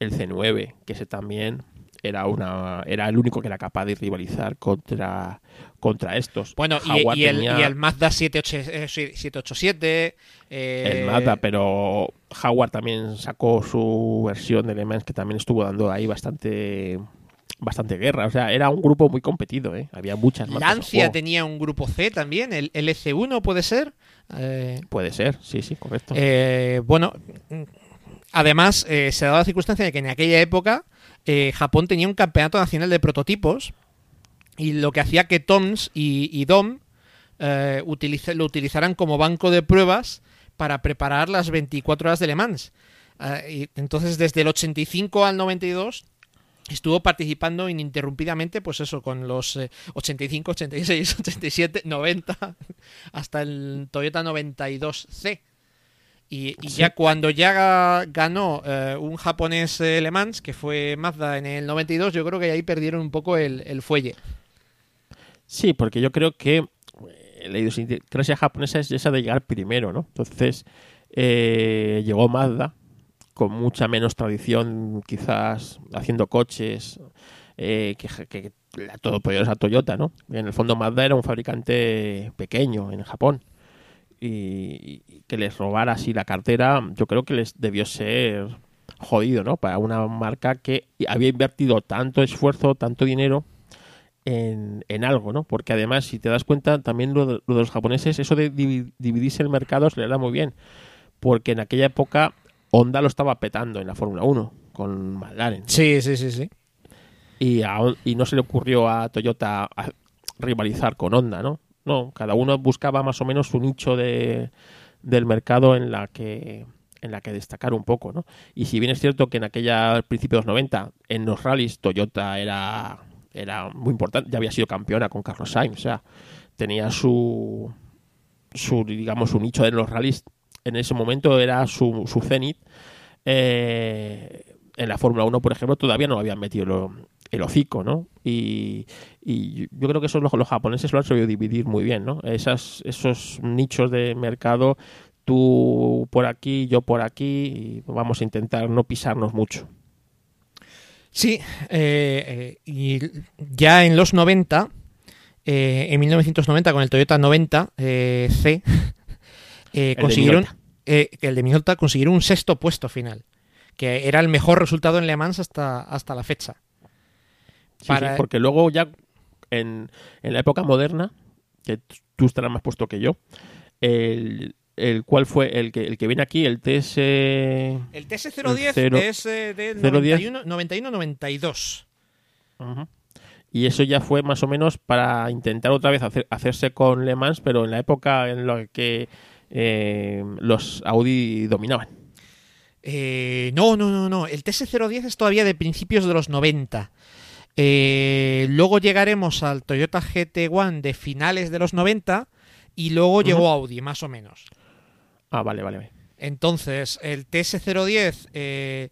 el C9, que ese también era una era el único que era capaz de rivalizar contra contra estos. Bueno, y, y el, tenía- y el Mazda 78 eh, 787. eh, el Mazda, pero Jaguar también sacó su versión de Le Mans que también estuvo dando ahí bastante bastante guerra. O sea, era un grupo muy competido, ¿eh? Había muchas en Lancia tenía un grupo C también, el LC1 puede ser. Eh, Puede ser, sí, sí, correcto. eh, bueno, además eh, se daba la circunstancia de que en aquella época eh, Japón tenía un campeonato nacional de prototipos y lo que hacía que Toms y, Dom eh, lo utilizaran como banco de pruebas para preparar las 24 horas de Le Mans. Eh, entonces, desde el 85 al 92 estuvo participando ininterrumpidamente, pues eso, con los eh, 85, 86, 87, 90, hasta el Toyota 92C. Y, y Sí. ya cuando ya ganó eh, un japonés eh, Le Mans, que fue Mazda en el 92, yo creo que ahí perdieron un poco el, el fuelle. Sí, porque yo creo que eh, la idiosincrasia japonesa es esa de llegar primero, ¿no? Entonces eh, llegó Mazda con mucha menos tradición, quizás haciendo coches, eh, que, que la todopoderosa Toyota, ¿no? En el fondo Mazda era un fabricante pequeño en Japón y, y que les robara así la cartera, yo creo que les debió ser jodido, ¿no? Para una marca que había invertido tanto esfuerzo, tanto dinero en, en algo, ¿no? Porque además, si te das cuenta, también lo de, lo de los japoneses, eso de divi- dividirse el mercado se le da muy bien. Porque en aquella época Honda lo estaba petando en la Fórmula 1 con McLaren. Sí, sí, sí, sí. y, a- y no se le ocurrió a Toyota a rivalizar con Honda, ¿no? No, cada uno buscaba más o menos su nicho de, del mercado en la que en la que destacar un poco, ¿no? Y si bien es cierto que en aquella al principio de los 90 en los rallies Toyota era era muy importante, ya había sido campeona con Carlos Sainz, o sea, tenía su su digamos su nicho en los rallies en ese momento era su, su cenit. Eh, en la Fórmula 1, por ejemplo, todavía no habían metido lo- el hocico, ¿no? Y, y yo creo que eso los, los japoneses lo han sabido dividir muy bien, ¿no? Esas, esos nichos de mercado, tú por aquí, yo por aquí, y vamos a intentar no pisarnos mucho. Sí, eh, eh, y ya en los 90, eh, en 1990 con el Toyota 90 eh, C, eh, de consiguieron eh, el de Minolta consiguieron un sexto puesto final, que era el mejor resultado en Le Mans hasta, hasta la fecha. Sí, Para- sí, porque luego ya en, en la época moderna, que tú estarás más puesto que yo, el, el cual fue el que, el que viene aquí, el TS... El TS010 cero- es eh, 010. 91-92. Ujú. Y eso ya fue más o menos para intentar otra vez hacer- hacerse con Le Mans, pero en la época en la que eh, los Audi dominaban. Eh, no, no, no, no. El TS010 es todavía de principios de los 90. Eh, luego llegaremos al Toyota GT1 de finales de los 90 y luego llegó Audi, más o menos. Ah, vale, vale. vale. Entonces, el TS010 eh,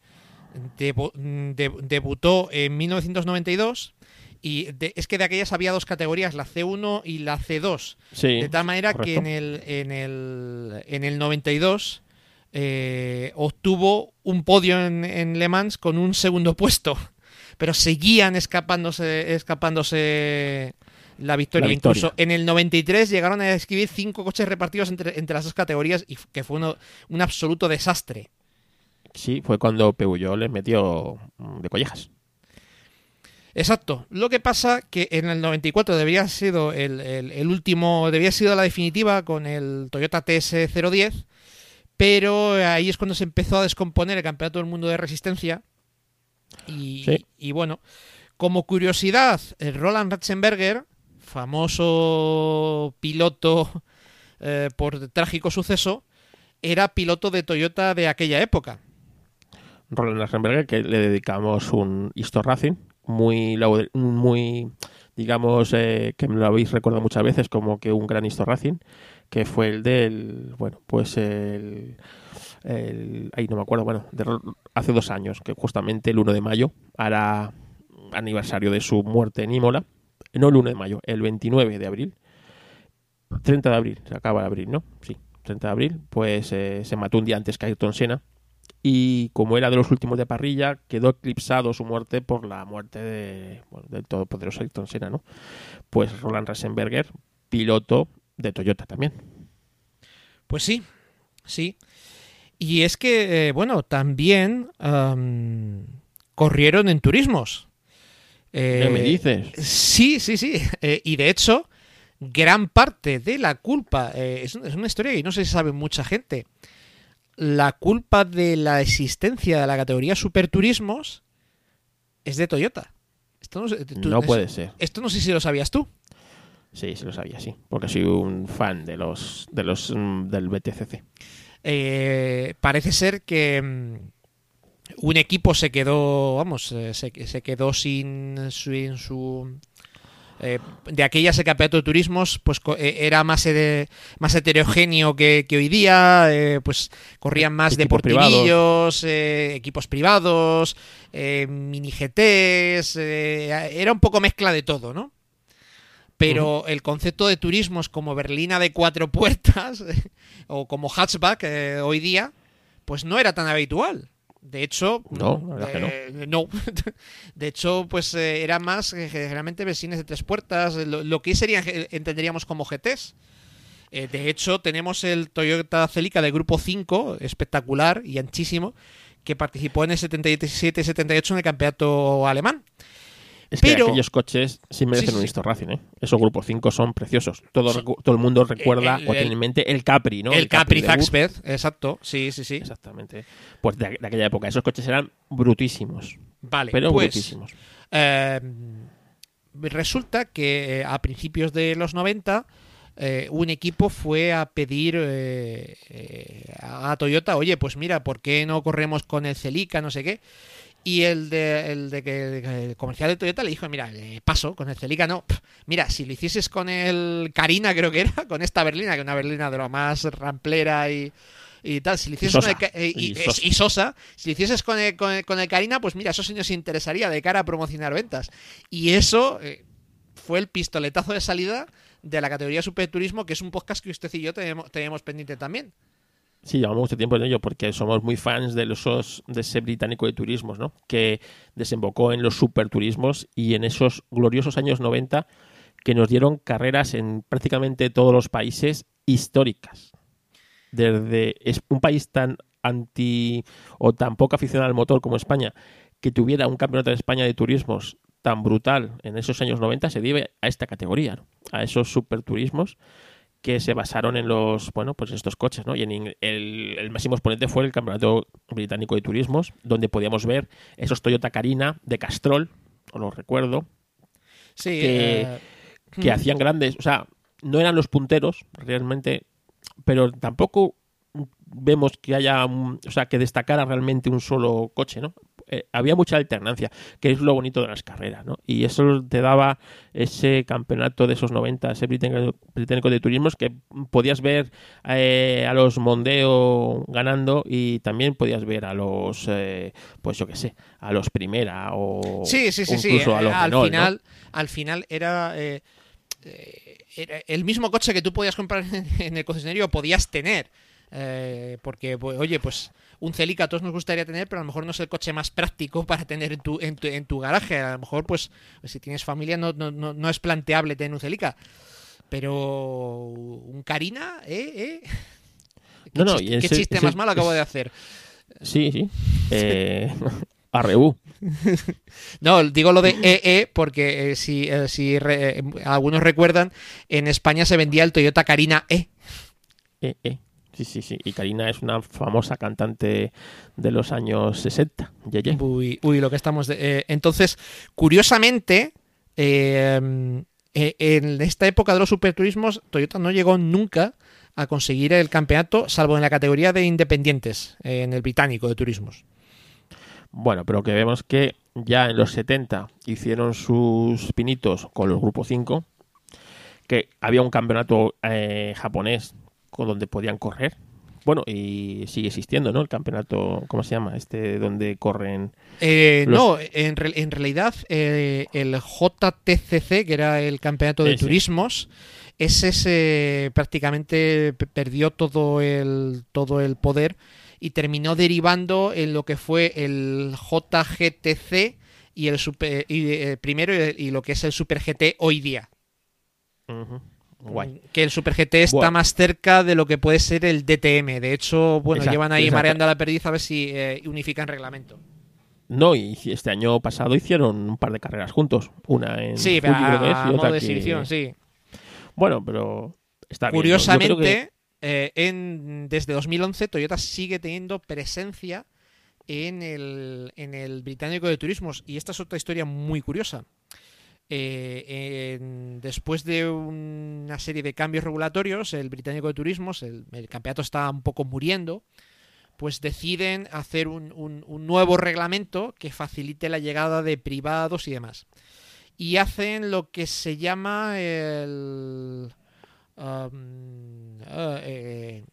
debu- de- debutó en 1992 y de- es que de aquellas había dos categorías, la C1 y la C2. Sí, De tal manera que en el, en el, en el 92 eh, obtuvo un podio en, en Le Mans con un segundo puesto. Pero seguían escapándose, escapándose la victoria. La victoria. Incluso en el 93 llegaron a escribir cinco coches repartidos entre, entre las dos categorías y que fue uno- un absoluto desastre. Sí, fue cuando Peugeot les metió de collejas. Exacto. Lo que pasa que en el 94 debería haber sido el, el- el último, debería haber sido la definitiva con el Toyota TS010, pero ahí es cuando se empezó a descomponer el Campeonato del Mundo de Resistencia. Y, Sí. y bueno, como curiosidad, el Roland Ratzenberger, famoso piloto eh, por trágico suceso, era piloto de Toyota de aquella época. Roland Ratzenberger, que le dedicamos un Histo Racing, muy, muy digamos, eh, que me lo habéis recordado muchas veces como que un gran Histo Racing, que fue el del, bueno, pues el, el ahí no me acuerdo, bueno, de hace dos años, que justamente el 1 de mayo hará aniversario de su muerte en Imola, no el 1 de mayo, el 29 de abril, 30 de abril, se acaba de abril, ¿no? Sí, 30 de abril, pues eh, se mató un día antes que Ayrton Senna, y como era de los últimos de parrilla, quedó eclipsado su muerte por la muerte de, bueno, del todopoderoso Ayrton Senna, ¿no? Pues Roland Ratzenberger, piloto de Toyota también. Pues sí, sí. Y es que, eh, bueno, también am, corrieron en turismos. Eh, ¿Qué me dices? Sí, sí, sí. Eh, y de hecho, gran parte de la culpa, eh, es, es una historia que no se sabe mucha gente, la culpa de la existencia de la categoría superturismos es de Toyota. Esto no, tú- No es- puede ser. Esto no sé si lo sabías tú. Sí, sí lo sabía, sí. Porque soy un fan de los, de los mm, del BTCC. Eh, parece ser que mm, un equipo se quedó, vamos, eh, se, se quedó sin su, sin su eh, de aquellas el campeonato de turismos, pues era más, eh, más heterogéneo que, que hoy día, eh, pues corrían más Equipos deportivillos, eh, equipos privados, mini GTs, era un poco mezcla de todo, ¿no? Pero el concepto de turismos como berlina de cuatro puertas o como hatchback eh, hoy día, pues no era tan habitual. De hecho, No, la verdad que no. eh, no. De hecho, pues eh, era más generalmente versiones de tres puertas, lo, lo que serían, entenderíamos como GTs. Eh, de hecho, tenemos el Toyota Celica del grupo 5, espectacular y anchísimo, que participó en el 77-78 en el campeonato alemán. Es Pero- que aquellos coches sí merecen Sí, un. Histo Racing, ¿eh? Esos Grupo 5 son preciosos. Todo, Sí. todo el mundo recuerda El- o tiene en mente el Capri, ¿no? el Capri Zaxbeth, exacto, sí, sí, sí. Exactamente. Pues de, de aquella época. Esos coches eran brutísimos. Vale, Pero pues brutísimos. Eh, resulta que a principios de los 90 eh, un equipo fue a pedir eh, eh, a Toyota, oye, pues mira, ¿por qué no corremos con el Celica, no sé qué? Y el de, el de que el comercial de Toyota le dijo, mira, paso, con el Celica no. mira, si lo hicieses con el Karina, creo que era, con esta berlina, que es una berlina de lo más ramplera y, y tal, si lo hicieses Sosa. con el, y, Y Sosa. y Sosa, si lo hicieses con el, con el, con el Karina, pues mira, eso sí nos interesaría de cara a promocionar ventas. Y eso eh, fue el pistoletazo de salida de la categoría Superturismo, que es un podcast que usted y yo tenemos, tenemos pendiente también. Sí, llevamos mucho tiempo en ello porque somos muy fans de los de ese británico de turismos, ¿no? Que desembocó en los superturismos y en esos gloriosos años 90 que nos dieron carreras en prácticamente todos los países históricas. Desde es un país tan anti o tan poco aficionado al motor como España, que tuviera un campeonato de España de turismos tan brutal en esos años 90 se debe a esta categoría, a esos superturismos que se basaron en los, bueno, pues estos coches, ¿no? Y en el, el máximo exponente fue el Campeonato Británico de Turismos, donde podíamos ver esos Toyota Carina de Castrol, os lo recuerdo, Sí, Que- eh, que mm. hacían grandes, o sea, no eran los punteros realmente, pero tampoco vemos que haya, un- o sea, que destacara realmente un solo coche, ¿no? Eh, había mucha alternancia, que es lo bonito de las carreras, ¿no? Y eso te daba ese campeonato de esos 90, ese británico, británico de turismos, que podías ver eh, a los Mondeo ganando y también podías ver a los, eh, pues yo qué sé, a los Primera o Sí, sí, sí, incluso a los al Renault, ¿no? final, al final era, el mismo coche que tú podías comprar en, en el concesionario podías tener. Eh, porque, pues, oye, pues un Celica a todos nos gustaría tener, pero a lo mejor no es el coche más práctico para tener en tu, en tu, en tu garaje. A lo mejor, pues, si tienes familia, no, no, no, no es planteable tener un Celica. Pero un Carina, ¿eh? ¿eh? ¿Qué No, no, chiste, y qué chiste ese- más malo acabo de hacer. Sí, sí. Eh, Arreú. No, digo lo de EE porque eh, si, eh, si re- eh, algunos recuerdan, en España se vendía el Toyota Carina E. Eh, eh. Sí, sí, sí. Y Karina es una famosa cantante de los años 60. Ye, ye. Uy, uy, lo que estamos... de- eh, entonces, curiosamente, eh, eh, en esta época de los superturismos, Toyota no llegó nunca a conseguir el campeonato, salvo en la categoría de independientes, en el británico de turismos. Bueno, pero que vemos que ya en los 70 hicieron sus pinitos con los Grupo 5, que había un campeonato eh, japonés con donde podían correr. Bueno, y sigue existiendo, ¿no? El campeonato, ¿cómo se llama? Este donde corren... Eh, Los- No, en, re- en realidad eh, el JTCC, que era el campeonato de Ese. turismos, ese se prácticamente pe- perdió todo el, todo el poder y terminó derivando en lo que fue el JGTC y el super, y, eh, primero y, y lo que es el Super GT hoy día. Ujú. Guay. Que el Super GT está Bueno. más cerca de lo que puede ser el DTM. De hecho, bueno, Exacto, llevan ahí exacto. mareando a la perdiz a ver si eh, unifican reglamento. No, y este año pasado hicieron un par de carreras juntos. Una en Sí, pero a y modo otra de que- exhibición, sí. Bueno, pero está bien. Curiosamente, creo que- eh, en, desde 2011 Toyota sigue teniendo presencia en el, en el británico de turismos. Y esta es otra historia muy curiosa. Eh, después de una serie de cambios regulatorios, el británico de turismos, el, campeonato está un poco muriendo, pues deciden hacer un, nuevo reglamento que facilite la llegada de privados y demás. Y hacen lo que se llama el... um, eh,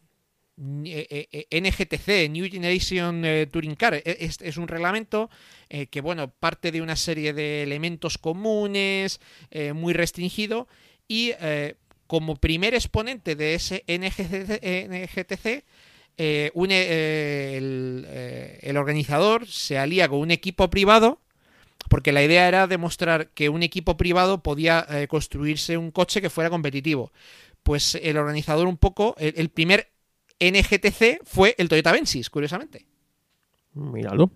eh, NGTC, New Generation Touring Car. E- es un reglamento eh, que, bueno, parte de una serie de elementos comunes, eh, muy restringido, y eh, como primer exponente de ese NGTC, el, organizador se alía con un equipo privado, porque la idea era demostrar que un equipo privado podía construirse un coche que fuera competitivo. Pues el organizador un poco, el, el primer NGTC fue el Toyota Vensis, curiosamente. Míralo.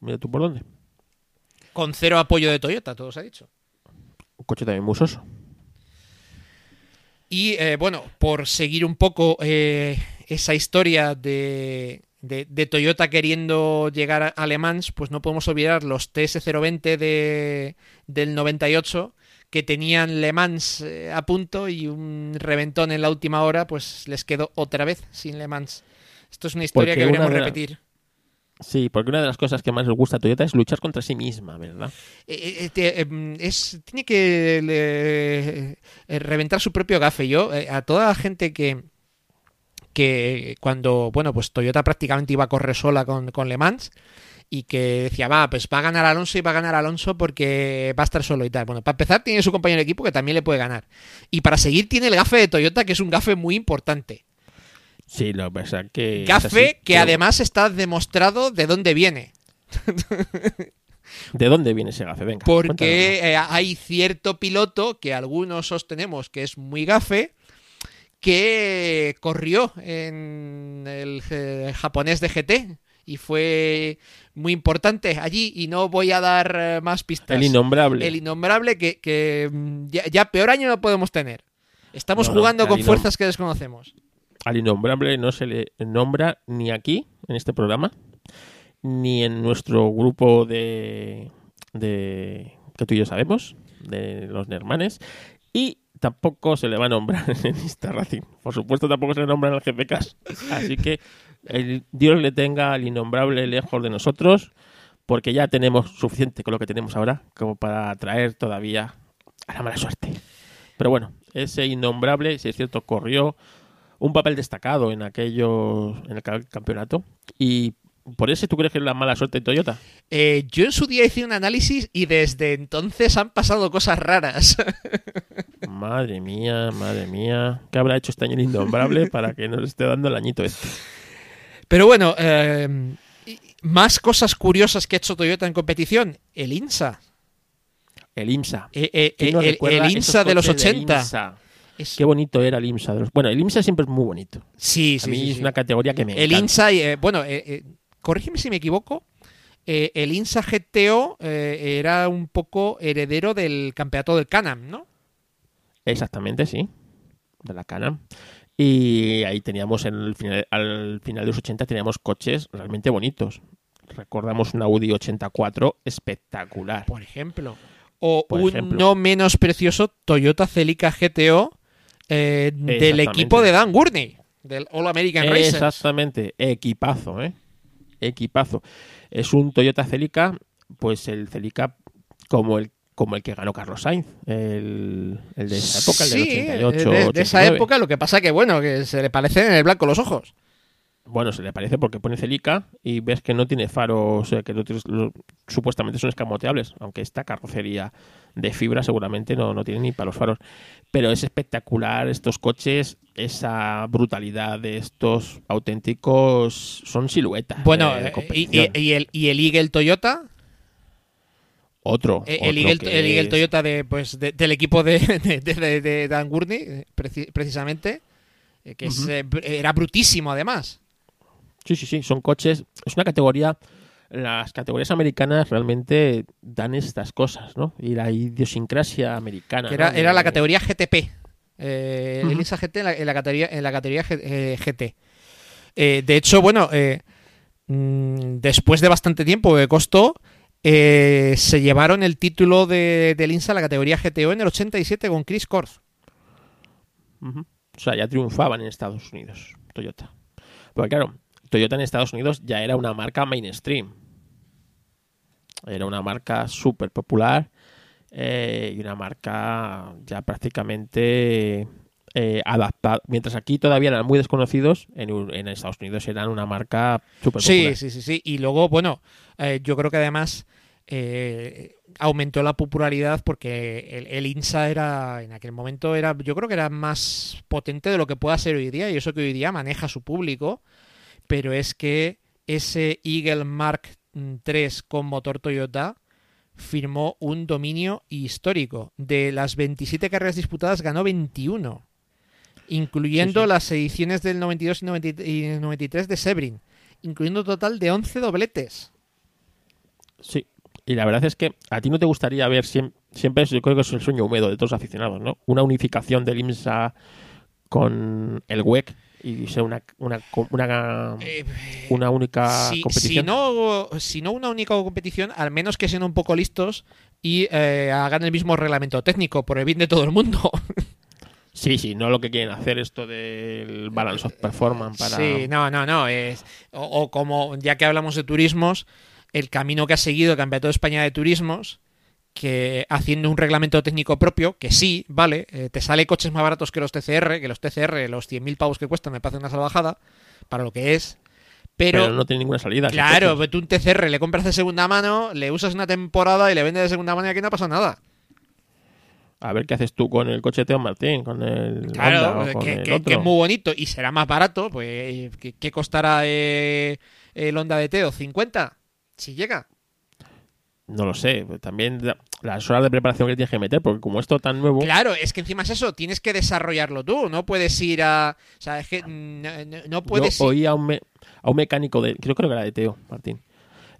Mira tú por dónde. Con cero apoyo de Toyota, todo se ha dicho. Un coche también muy soso. Y eh, bueno, por seguir un poco eh, esa historia de, de, de Toyota queriendo llegar a Alemán, pues no podemos olvidar los TS020 de, del 98 que tenían Le Mans eh, a punto y un reventón en la última hora, pues les quedó otra vez sin Le Mans. Esto es una historia Porque que deberíamos repetir. Sí, porque una de las cosas que más les gusta a Toyota es luchar contra sí misma, ¿verdad? Eh, eh, te- em, es, tiene que le- eh, reventar su propio gafe. Yo, eh, a toda la gente que, que cuando, bueno, pues Toyota prácticamente iba a correr sola con, con Le Mans y que decía, va, pues va a ganar Alonso y va a ganar Alonso porque va a estar solo y tal. Bueno, para empezar tiene su compañero de equipo que también le puede ganar. Y para seguir tiene el gafe de Toyota, que es un gafe muy importante. Sí, lo que pasa es que... es Gafe así, que pero además está demostrado de dónde viene. ¿De dónde viene ese gafe? Venga. Porque eh, hay cierto piloto que algunos sostenemos que es muy gafe que corrió en el eh, japonés de GT y fue muy importante allí y no voy a dar eh, más pistas. El innombrable. El innombrable que, que, mm, ya, ya peor año no podemos tener. Estamos No, jugando con fuerzas que desconocemos. Al innombrable no se le nombra ni aquí, en este programa, ni en nuestro grupo de, de que tú y yo sabemos, de los Nermanes, y tampoco se le va a nombrar en Insta Racing. Por supuesto, tampoco se le nombra en el GPK. Así que el Dios le tenga al innombrable lejos de nosotros, porque ya tenemos suficiente con lo que tenemos ahora como para traer todavía a la mala suerte. Pero bueno, ese innombrable, si es cierto, corrió un papel destacado en aquello, en el ca- campeonato. Y por eso tú crees que es la mala suerte de Toyota. Eh, yo en su día hice un análisis y desde entonces han pasado cosas raras. Madre mía, madre mía. ¿Qué habrá hecho este año el innombrable para que nos esté dando el añito este? Pero bueno, eh, más cosas curiosas que ha hecho Toyota en competición. El INSA. El IMSA. Eh, eh, ¿Quién nos el, el INSA de los coches del 80. IMSA? Es- Qué bonito era el IMSA. de los- Bueno, el IMSA siempre es muy bonito. Sí, A sí, mí sí, es sí. una categoría que me El encanta. INSA, eh, bueno, eh, eh, corrígeme si me equivoco. el INSA GTO era un poco heredero del campeonato del Canam, ¿no? Exactamente, sí. De la Cana. Y ahí teníamos en el final, al final de los 80 teníamos coches realmente bonitos. Recordamos un Audi 84 espectacular. Por ejemplo. O Por un ejemplo. no menos precioso Toyota Celica GTO eh, del equipo de Dan Gurney, del All American Racers. Exactamente, equipazo, ¿eh? Equipazo. Es un Toyota Celica, pues el Celica como el como el que ganó Carlos Sainz, el, el de esa época, el del Sí, 88, de, de esa 89. época, lo que pasa que, bueno, que se le parecen en el blanco los ojos. Bueno, se le parece porque pone Celica y ves que no tiene faros, o sea, que no tiene- lo- supuestamente son escamoteables, aunque esta carrocería de fibra seguramente no, no tiene ni para los faros. Pero es espectacular estos coches, esa brutalidad de estos auténticos son siluetas. Bueno, de eh, y, competición. y- y el, y el Eagle Toyota, otro. eh, el, otro Eagle, que el Eagle Toyota de, pues, de- del equipo de, de, Dan Gurney, eh, preci- precisamente, eh, que es, eh, era brutísimo además. Sí, sí, sí, son coches. Es una categoría. Las categorías americanas realmente dan estas cosas, ¿no? Y la idiosincrasia americana. Que era, ¿no? era la categoría GTP. eh, El Ujú. INSA GT en la, en la categoría, en la categoría G- eh, GT. Eh, de hecho, bueno, eh, mm, después de bastante tiempo que costó, se llevaron el título de, del INSA a la categoría GTO en el 87 con Chris. Ujú. O sea, ya triunfaban en Estados Unidos, Toyota. Porque claro, Toyota en Estados Unidos ya era una marca mainstream. Era una marca súper popular eh, y una marca ya prácticamente eh, adaptada. Mientras aquí todavía eran muy desconocidos, en, Estados Unidos eran una marca súper Sí, popular. sí, sí, sí. Y luego, bueno, eh, yo creo que además eh, aumentó la popularidad porque el, el INSA era, en aquel momento, era, yo creo que era más potente de lo que pueda ser hoy día, y eso que hoy día maneja su público, pero es que ese Eagle Mark III con motor Toyota firmó un dominio histórico. De las 27 carreras disputadas ganó 21, incluyendo Sí, sí. las ediciones del 92 y 90 y 93 de Sebring, incluyendo un total de 11 dobletes. Sí. Y la verdad es que a ti no te gustaría ver siempre, siempre yo creo que es el sueño húmedo de todos los aficionados, ¿no? Una unificación del IMSA con el WEC y sea una, una, una, Eh, una única si, competición. si no, si no una única competición, al menos que sean un poco listos y eh, hagan el mismo reglamento técnico por el bien de todo el mundo. Sí, sí, no lo que quieren hacer esto del balance of performance para... Sí, no, no, no. Es, o, o como ya que hablamos de turismos, el camino que ha seguido el Campeonato de España de Turismos, que haciendo un reglamento técnico propio, que sí, vale, eh, te sale coches más baratos que los TCR, que los TCR, los 100.000 pavos que cuestan, me parece una salvajada, para lo que es. pero, Pero, no tiene ninguna salida. claro, pues tú un TCR le compras de segunda mano, le usas una temporada y le vendes de segunda mano y aquí no pasa nada. A ver qué haces tú con el coche de Teo Martín, con el Claro, Honda o con que, el que- otro. que es muy bonito y será más barato, pues ¿qué, qué costará eh, el Honda de Teo? ¿50? Si llega. No lo sé, también la- las horas de preparación que tienes que meter, porque como esto tan nuevo... Claro, es que encima es eso, tienes que desarrollarlo tú, no puedes ir a... O sea, es que no, puedes Yo oí a un, me- a un mecánico de, creo, creo que era de Teo Martín,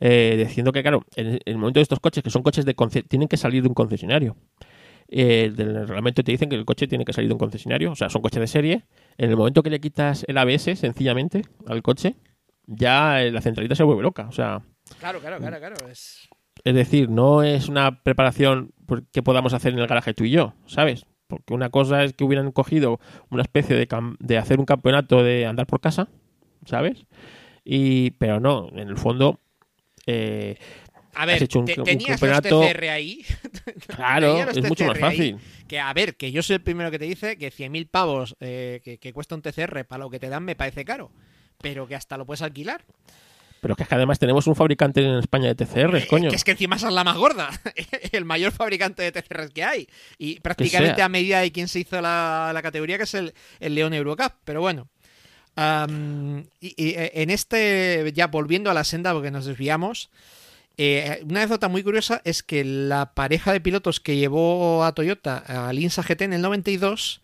eh, diciendo que, claro, en el momento de estos coches, que son coches de conce- tienen que salir de un concesionario. Eh, del reglamento te dicen que el coche tiene que salir de un concesionario, o sea, son coches de serie. En el momento que le quitas el ABS, sencillamente, al coche, ya eh, la centralita se vuelve loca. O sea, Claro, claro, claro, claro. Es... es decir, no es una preparación que podamos hacer en el garaje tú y yo, ¿sabes? Porque una cosa es que hubieran cogido una especie de, cam- de hacer un campeonato de andar por casa, ¿sabes? Y, pero no, en el fondo, eh, A ver, hecho un- te- un tenías campeonato- los TCR ahí. claro, es mucho más ahí, fácil. Que a ver, que yo soy el primero que te dice que 100.000 pavos eh, que, que cuesta un TCR para lo que te dan me parece caro. Pero que hasta lo puedes alquilar. Pero que es que además tenemos un fabricante en España de TCRs, coño. Eh, Que es que encima esa es la más gorda. el mayor fabricante de TCRs que hay. Y prácticamente a medida de quien se hizo la, la categoría, que es el, el León Eurocup. Pero bueno. Y, y, eh, en este, ya volviendo a la senda, porque nos desviamos. eh, una anécdota muy curiosa es que la pareja de pilotos que llevó a Toyota al INSA GT en el 92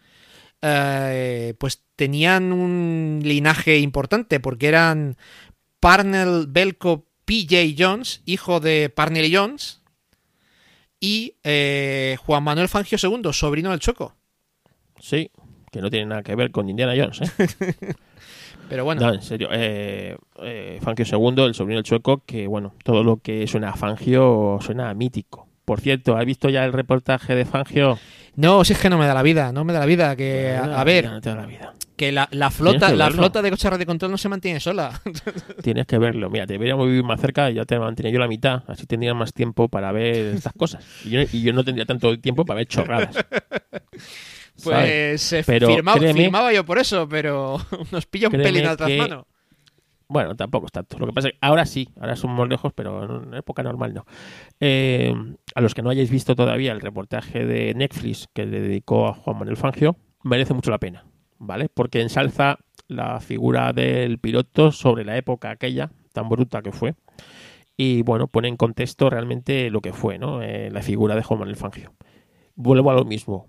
eh, pues tenían un linaje importante porque eran Parnell Belko PJ Jones, hijo de Parnell Jones, y eh, Juan Manuel Fangio II, sobrino del Choco. Sí, que no tiene nada que ver con Indiana Jones, ¿eh? Pero bueno, No, en serio. Eh, eh, Fangio II, el sobrino del Chueco, que bueno, todo lo que suena a Fangio suena a mítico. Por cierto, ¿has visto ya el reportaje de Fangio? no, si es que no me da la vida, no me da la vida. Que, a, a ver, No te da la vida. que la, la flota, que la flota de coches de control no se mantiene sola. Tienes que verlo. Mira, te deberíamos vivir más cerca y ya te mantenía yo la mitad. Así tendría más tiempo para ver estas cosas. Y yo, y yo no tendría tanto tiempo para ver chorradas. Pues eh, Pero firmaba, créeme- firmaba yo por eso, pero nos pilla un pelín que- mano. Bueno, tampoco es tanto. Lo que pasa es que ahora sí, ahora somos lejos, pero en época normal no. Eh, a los que no hayáis visto todavía el reportaje de Netflix que le dedicó a Juan Manuel Fangio, merece mucho la pena, ¿vale? Porque ensalza la figura del piloto sobre la época aquella tan bruta que fue y, bueno, pone en contexto realmente lo que fue, ¿no? Eh, la figura de Juan Manuel Fangio. Vuelvo a lo mismo.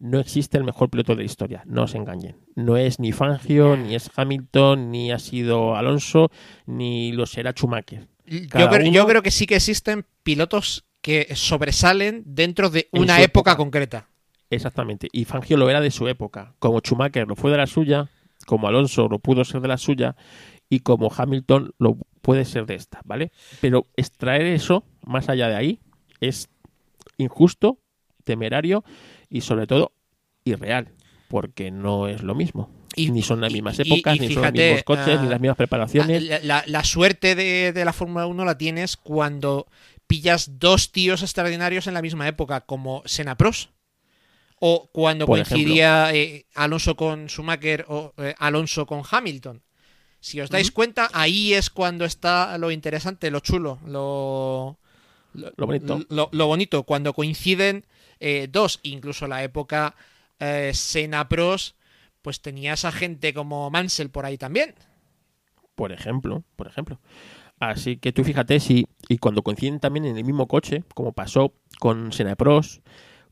No existe el mejor piloto de la historia, no os engañen. No es ni Fangio, ni es Hamilton, ni ha sido Alonso, ni lo será Schumacher. Yo creo, uno- yo creo que sí que existen pilotos que sobresalen dentro de una época época. concreta. Exactamente. Y Fangio lo era de su época. Como Schumacher lo fue de la suya, como Alonso lo pudo ser de la suya, y como Hamilton lo puede ser de esta, ¿vale? Pero extraer eso, más allá de ahí, es injusto, temerario y sobre todo irreal, porque no es lo mismo. Y- ni son las mismas y- épocas, y ni son los mismos coches, ah, ni las mismas preparaciones. La, la- la suerte de, de la Fórmula 1 la tienes cuando pillas dos tíos extraordinarios en la misma época, como Senna Pros. O cuando Por coincidía eh, Alonso con Schumacher o eh, Alonso con Hamilton. Si os dais cuenta, ahí es cuando está lo interesante, lo chulo, lo, Lo bonito. lo, lo bonito, cuando coinciden eh, dos, incluso la época eh, Senna Pros, pues tenías a gente como Mansell por ahí también. por ejemplo, por ejemplo. Así que tú fíjate si y cuando coinciden también en el mismo coche, como pasó con Senna Pros,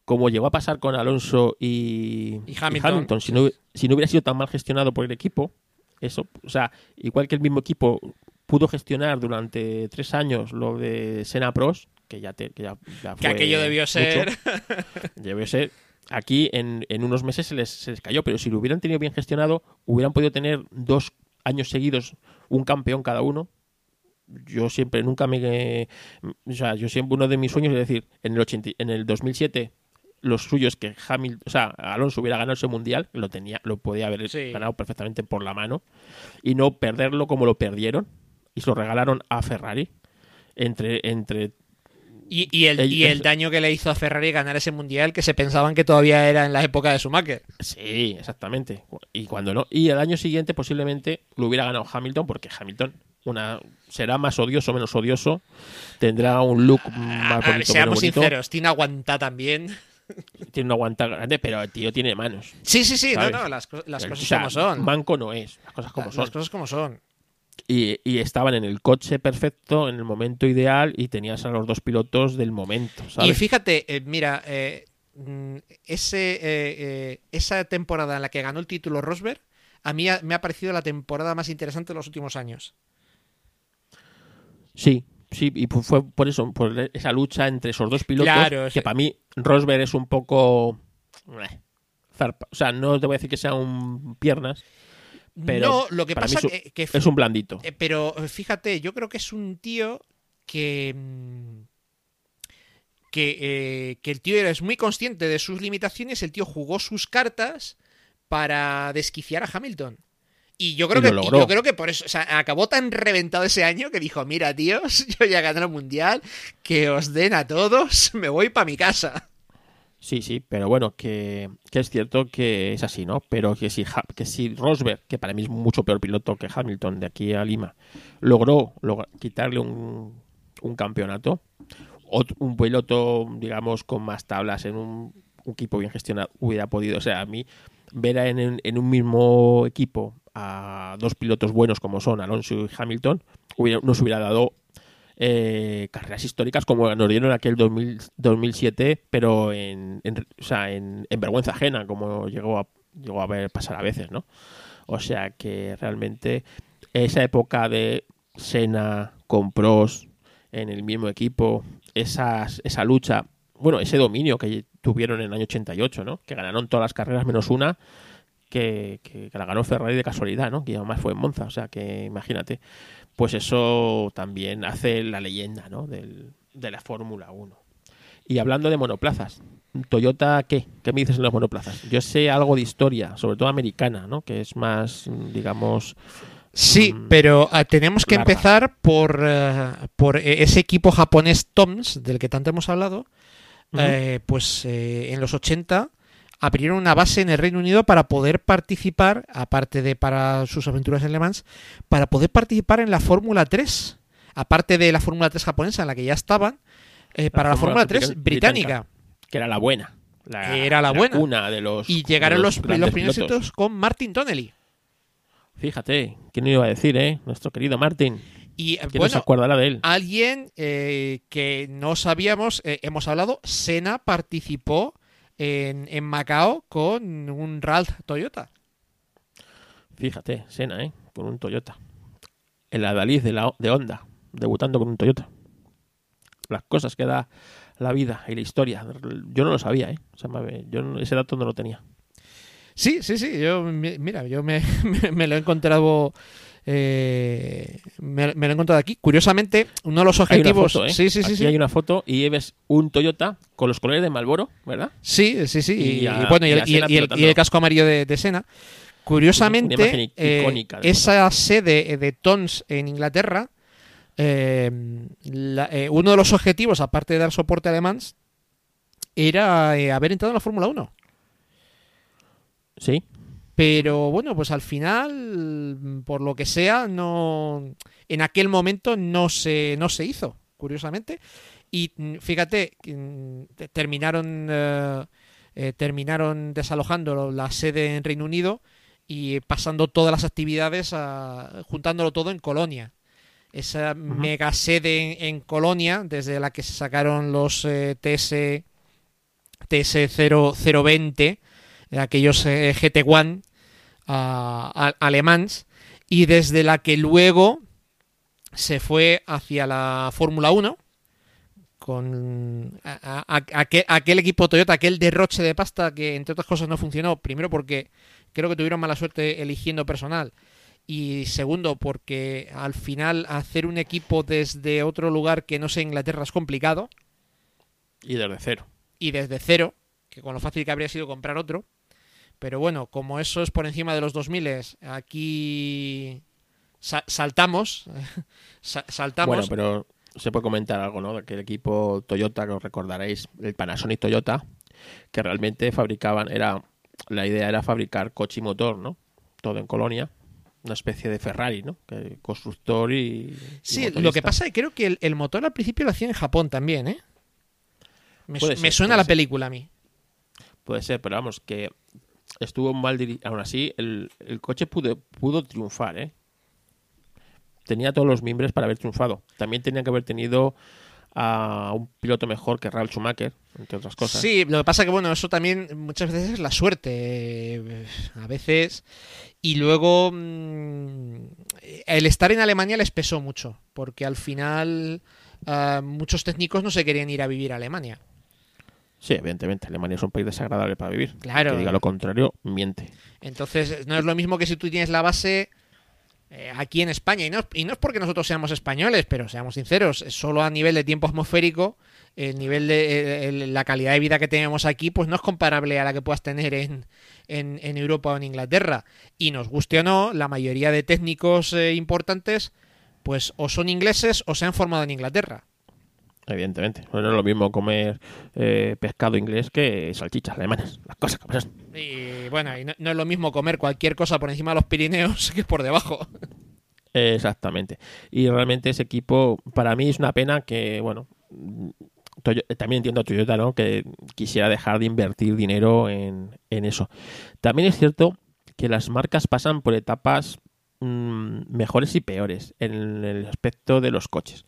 como llegó a pasar con Alonso y, Y Hamilton. si, no, si no hubiera sido tan mal gestionado por el equipo, eso, o sea, igual que el mismo equipo pudo gestionar durante tres años lo de Senna Pros, que ya, te, que ya, ya Que fue aquello debió ser. debió ser aquí en, en unos meses se les, se les cayó, pero si lo hubieran tenido bien gestionado, hubieran podido tener dos años seguidos un campeón cada uno. Yo siempre, nunca me... O sea, yo siempre, uno de mis sueños es decir, en el, 80, en el 2007 los suyos que Hamilton, o sea, Alonso hubiera ganado ese mundial, lo tenía, lo podía haber Sí. ganado perfectamente por la mano y no perderlo como lo perdieron y se lo regalaron a Ferrari entre entre Y, y el, y el daño que le hizo a Ferrari ganar ese mundial que se pensaban que todavía era en la época de Schumacher. sí, exactamente. Y cuando no y el año siguiente posiblemente lo hubiera ganado Hamilton porque Hamilton una será más odioso, menos odioso, tendrá un look más A ver, bonito, seamos menos bonito, sinceros, tiene aguanta también. tiene una guanta grande, pero el tío tiene manos. Sí, sí, sí, no, ¿Sabes? no, las, co- las O cosas sea, como son. Manco no es, las cosas como La- son. Las cosas como son. Y, y estaban en el coche perfecto, en el momento ideal, y tenías a los dos pilotos del momento, Y fíjate, eh, mira, eh, mm, ese, eh, eh, esa temporada en la que ganó el título Rosberg, a mí ha- me ha parecido la temporada más interesante de los últimos años. Sí, sí, y fu- fue por eso, por esa lucha entre esos dos pilotos, Claro, que sí. para mí Rosberg es un poco... eh, zarpa. O sea, no te voy a decir que sea un piernas, pero no, lo que para mí pasa es que, que es un blandito. Eh, pero eh, fíjate, yo creo que es un tío que. mm, Que, eh, que el tío es muy consciente de sus limitaciones, el tío jugó sus cartas para desquiciar a Hamilton. Y yo creo Y que y yo creo que por eso, o sea, acabó tan reventado ese año que dijo, mira, tíos, yo ya gané el mundial, que os den a todos, me voy para mi casa. Sí, sí, pero bueno, que, que es cierto que es así, ¿no? Pero que si, que si Rosberg, que para mí es mucho peor piloto que Hamilton de aquí a Lima, logró, quitarle un, un campeonato, ot- un piloto, digamos, con más tablas en un, equipo bien gestionado, hubiera podido, o sea, a mí ver en- en un mismo equipo a dos pilotos buenos como son Alonso y Hamilton, hubiera, nos hubiera dado eh, carreras históricas como nos dieron aquel 2000 2007, pero en, en- o sea, en, en vergüenza ajena, como llegó a, llegó a ver pasar a veces, ¿no? O sea que realmente esa época de Senna con Pros en el mismo equipo, esas, esa lucha, bueno, ese dominio que tuvieron en el año 88, ¿no? Que ganaron todas las carreras menos una, que, que- que la ganó Ferrari de casualidad, ¿no? Que además fue en Monza, o sea que imagínate. Pues eso también hace la leyenda, ¿no? Del, de la Fórmula 1. Y hablando de monoplazas, Toyota, ¿qué? ¿Qué me dices en los monoplazas? Yo sé algo de historia, sobre todo americana, ¿no? Que es más, digamos... Sí, Mm, pero ah, tenemos que larga. empezar por, eh, por eh, ese equipo japonés Toms, del que tanto hemos hablado. Eh, pues eh, en los 80 abrieron una base en el Reino Unido para poder participar, aparte de para sus aventuras en Le Mans, para poder participar en la Fórmula 3. Aparte de la Fórmula 3 japonesa en la que ya estaban, eh, para la Fórmula Fórmula 3 británica. británica. que era la buena. La, Era la buena. cuna de los Y llegaron de los, los primeros éxitos con Martin Donnelly. Fíjate, ¿quién no iba a decir, eh? Nuestro querido Martin. Y eh, ¿Quién no se bueno, acordará de él? alguien eh, que no sabíamos, eh, hemos hablado, Sena participó en, en Macao con un Ralph Toyota. Fíjate, Sena, ¿eh? Con un Toyota. El adalid de, la, de Honda, debutando con un Toyota. Las cosas que da la vida y la historia. Yo no lo sabía, ¿eh? O sea, me- yo ese dato no lo tenía. Sí, sí, sí. Yo, mi- mira, yo me, me- me lo he encontrado. Eh, me, me lo he encontrado aquí. Curiosamente, uno de los objetivos. foto, ¿eh? Sí, sí, sí. Aquí sí. hay una foto y ves un Toyota con los colores de Malboro, ¿verdad? Sí, sí, sí. Y, Y a- y bueno, y el, casco amarillo de, de Sena. Curiosamente, eh, icónica esa sede de Tons en Inglaterra, eh, la- eh, uno de los objetivos, aparte de dar soporte a Le Mans, era haber entrado en la Fórmula 1. Sí. Pero bueno, pues al final, por lo que sea, no en aquel momento no se, no se hizo, curiosamente. Y mm, fíjate, mm, te- terminaron, eh, eh, terminaron desalojando la sede en Reino Unido y pasando todas las actividades, a- juntándolo todo en Colonia. Esa mega sede en, en Colonia, desde la que se sacaron los eh, TS, TS 020, de aquellos eh, GT1 a- a- alemans y desde la que luego se fue hacia la Fórmula 1 con a- aquel equipo Toyota, aquel derroche de pasta que entre otras cosas no funcionó. Primero porque creo que tuvieron mala suerte eligiendo personal. Y segundo porque al final hacer un equipo desde otro lugar que no sea Inglaterra es complicado. Y desde cero. Y desde cero, que con lo fácil que habría sido comprar otro. Pero bueno, como eso es por encima de los 2000, aquí sa- saltamos. sa- saltamos. Bueno, pero se puede comentar algo, ¿no? Que el equipo Toyota, que os recordaréis, el Panasonic Toyota, que realmente fabricaban, era la idea era fabricar coche y motor, ¿no? Todo en Colonia. Una especie de Ferrari, ¿no? Que constructor y. y Sí, lo que pasa es que creo que el, el motor al principio lo hacía en Japón también, ¿eh? Me, su- me suena la ser. película a mí. Puede ser, pero vamos, que estuvo mal dirigido. Aún así, el, coche pudo, pudo triunfar, ¿eh? Tenía todos los miembros para haber triunfado. También tenía que haber tenido a un piloto mejor que Ralf Schumacher, entre otras cosas. Sí, lo que pasa que, bueno, eso también muchas veces es la suerte. eh, A veces. Y luego. mm, El estar en Alemania les pesó mucho. Porque al final. ah, muchos técnicos no se querían ir a vivir a Alemania. Sí, evidentemente. Alemania es un país desagradable para vivir. Claro. Que diga lo contrario, miente. Entonces, no es lo mismo que si tú tienes la base eh, aquí en España. Y no, y no es porque nosotros seamos españoles, pero seamos sinceros, solo a nivel de tiempo atmosférico, el nivel de el- la calidad de vida que tenemos aquí, pues no es comparable a la que puedas tener en, en, en Europa o en Inglaterra. Y nos guste o no, la mayoría de técnicos eh, importantes, pues o son ingleses o se han formado en Inglaterra. Evidentemente. No es lo mismo comer eh, pescado inglés que salchichas alemanas. Las cosas que pasan. Y bueno, y no, no es lo mismo comer cualquier cosa por encima de los Pirineos que por debajo. Exactamente. Y realmente ese equipo, para mí es una pena que, bueno, también entiendo a Toyota, ¿no? Que quisiera dejar de invertir dinero en, en eso. También es cierto que las marcas pasan por etapas mm, mejores y peores en el aspecto de los coches.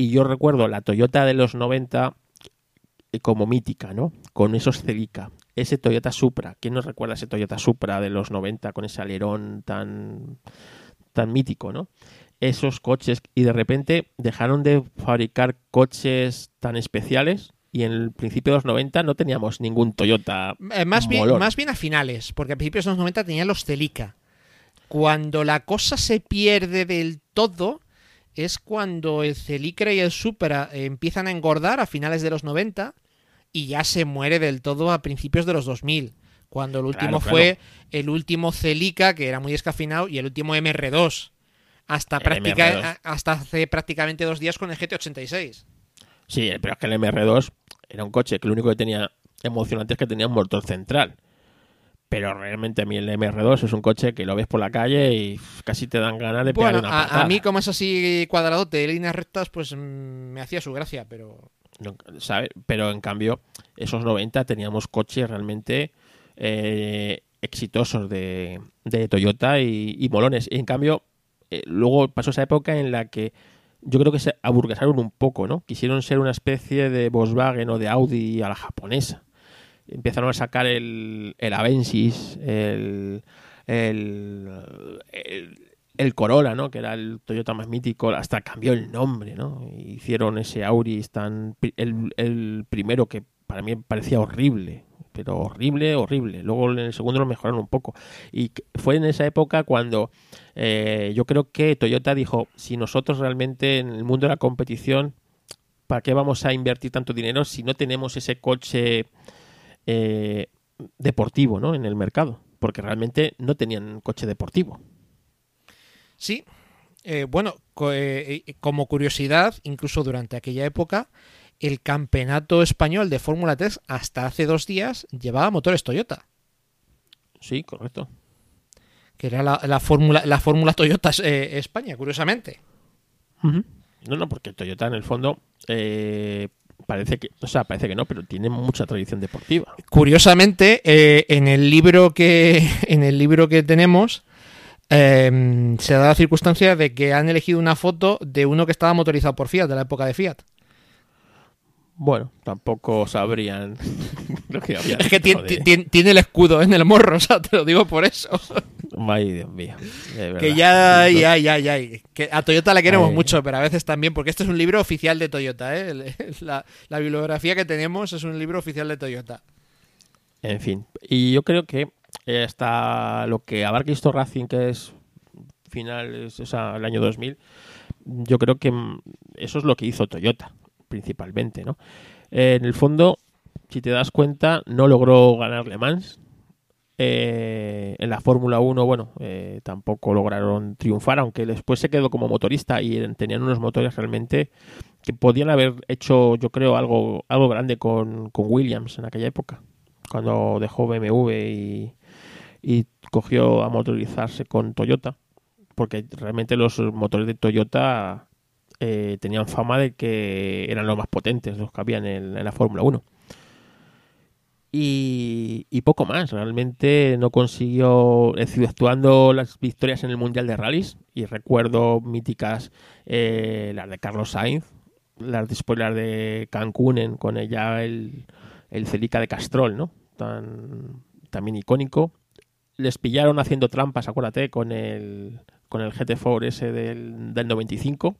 Y yo recuerdo la Toyota de los 90 eh, como mítica, ¿no? Con esos Celica. Ese Toyota Supra. ¿Quién nos recuerda ese Toyota Supra de los 90 con ese alerón tan, tan mítico, ¿no? Esos coches y de repente dejaron de fabricar coches tan especiales y en el principio de los 90 no teníamos ningún Toyota Eh, Más bien, más bien a finales, porque a principios de los 90 tenían los Celica. Cuando la cosa se pierde del todo es cuando el Celica y el Supra eh, empiezan a engordar a finales de los 90 y ya se muere del todo a principios de los 2000. Cuando el último Claro, fue el último Celica, que era muy descafinado, y el último MR2. Hasta, El práctica- MR2. a- hasta hace prácticamente dos días con el GT86. Sí, pero es que el MR2 era un coche que lo único que tenía emocionante es que tenía un motor central. Pero realmente a mí el MR2 es un coche que lo ves por la calle y casi te dan ganas de Bueno, una a, patada. a mí como es así cuadradote de líneas rectas, pues mm, me hacía su gracia, pero... No, ¿sabe? Pero en cambio, esos 90 teníamos coches realmente eh, exitosos de, de Toyota y, y molones. Y en cambio, eh, luego pasó esa época en la que yo creo que se aburguesaron un poco, ¿no? Quisieron ser una especie de Volkswagen o de Audi a la japonesa. Empezaron a sacar el, el Avensis, el, el, el, Corolla, ¿no? Que era el Toyota más mítico, hasta cambió el nombre, ¿no? Hicieron ese Auris tan... El, el primero que para mí parecía horrible, pero horrible, horrible. Luego en el segundo lo mejoraron un poco. Y fue en esa época cuando eh, yo creo que Toyota dijo, si nosotros realmente en el mundo de la competición, ¿para qué vamos a invertir tanto dinero si no tenemos ese coche eh, deportivo ¿no? en el mercado? Porque realmente no tenían coche deportivo. Sí, eh, bueno, co- eh, como curiosidad, incluso durante aquella época, el campeonato español de Fórmula 3 hasta hace dos días llevaba motores Toyota, Sí, correcto. que era la, la Fórmula la Fórmula Toyota eh, España, curiosamente. No, no, porque Toyota en el fondo eh, parece que, o sea, parece que no, pero tiene mucha tradición deportiva. Curiosamente, eh, en el libro que en el libro que tenemos eh, se da la circunstancia de que han elegido una foto de uno que estaba motorizado por Fiat de la época de Fiat. Bueno, tampoco sabrían lo que había. Es que tiene, el escudo en el morro, o sea, te lo digo por eso. Ay, Dios mío. Que ya, ya, ya, ya. Que a Toyota la queremos Ay. mucho, pero a veces también, porque este es un libro oficial de Toyota, ¿eh? La, la bibliografía que tenemos es un libro oficial de Toyota. En fin. Y yo creo que hasta lo que abarca esto Racing, que es finales, o sea, el año 2000, yo creo que mm, eso es lo que hizo Toyota, principalmente, ¿no? En el fondo, si te das cuenta, no logró ganar Le Mans. Eh, en la Fórmula 1, bueno, eh, tampoco lograron triunfar, aunque después se quedó como motorista y tenían unos motores realmente que podían haber hecho, yo creo, algo, algo grande con, con Williams en aquella época, cuando dejó BMW y, y cogió a motorizarse con Toyota, porque realmente los motores de Toyota eh, tenían fama de que eran los más potentes, los que había en, en la Fórmula 1. Y, poco más, realmente no consiguió, exceptuando las victorias en el Mundial de Rallys, y recuerdo míticas eh, las de Carlos Sainz, las las de Cancún en- con ella el, el Celica de Castrol, ¿no? Tan, también icónico. Les pillaron haciendo trampas, acuérdate, con el, con el GT4 ese del, del 95.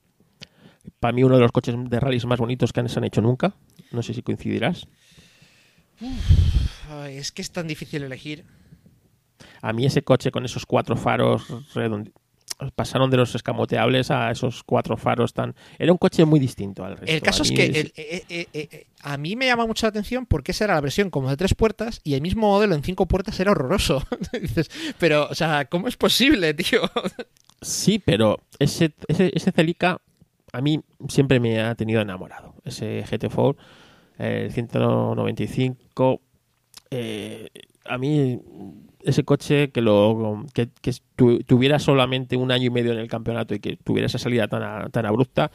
Para mí uno de los coches de rallies más bonitos que se han hecho nunca. No sé si coincidirás. Es que es tan difícil elegir. A mí ese coche con esos cuatro faros redondi- pasaron de los escamoteables a esos cuatro faros tan... Era un coche muy distinto al resto. El caso es que el- eh, eh, eh, eh, a mí me llama mucho la atención porque esa era la versión como de tres puertas y el mismo modelo en cinco puertas era horroroso. Dices, pero, o sea, ¿cómo es posible, tío? Sí, pero ese, ese, ese Celica a mí siempre me ha tenido enamorado. Ese GT4, eh, el 195, eh, a mí ese coche que lo que, que tu- tuviera solamente un año y medio en el campeonato y que tuviera esa salida tan, tan abrupta,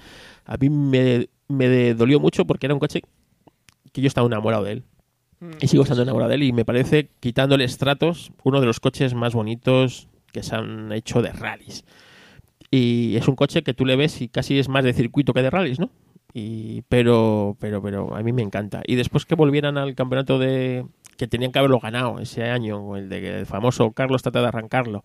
a mí me, me dolió mucho porque era un coche que yo estaba enamorado de él. Y sigo estando enamorado de él y me parece, quitándole estratos, uno de los coches más bonitos que se han hecho de rallies. Y es un coche que tú le ves y casi es más de circuito que de rallies, ¿no? Y, pero, pero, pero a mí me encanta. Y después que volvieran al campeonato de que tenían que haberlo ganado ese año, el de el famoso Carlos trata de arrancarlo,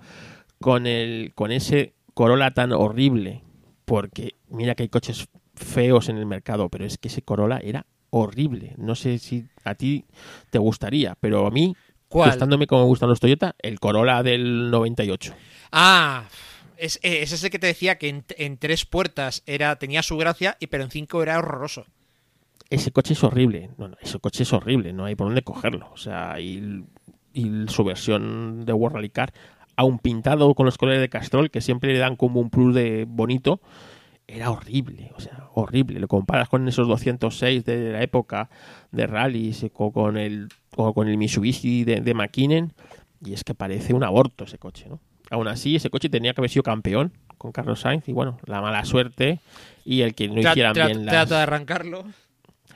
con el, con ese Corolla tan horrible, porque mira que hay coches feos en el mercado, pero es que ese Corolla era horrible. No sé si a ti te gustaría, pero a mí, ¿Cuál? gustándome como me gustan los Toyota, el Corolla del 98. Ah, es, eh, es ese que te decía que en, tres puertas era tenía su gracia, y pero en cinco era horroroso. ese coche es horrible. Ese coche es horrible, no hay por dónde cogerlo. O sea, y, su versión de World Rally Car, aún pintado con los colores de Castrol, que siempre le dan como un plus de bonito, era horrible. O sea, horrible. Lo comparas con esos 206 de la época de rallies, o con el, o con el Mitsubishi de, de McKinnon, y es que parece un aborto ese coche, ¿no? Aún así, ese coche tenía que haber sido campeón con Carlos Sainz, y bueno, la mala suerte y el que no Tra- hicieran bien las Trata de arrancarlo.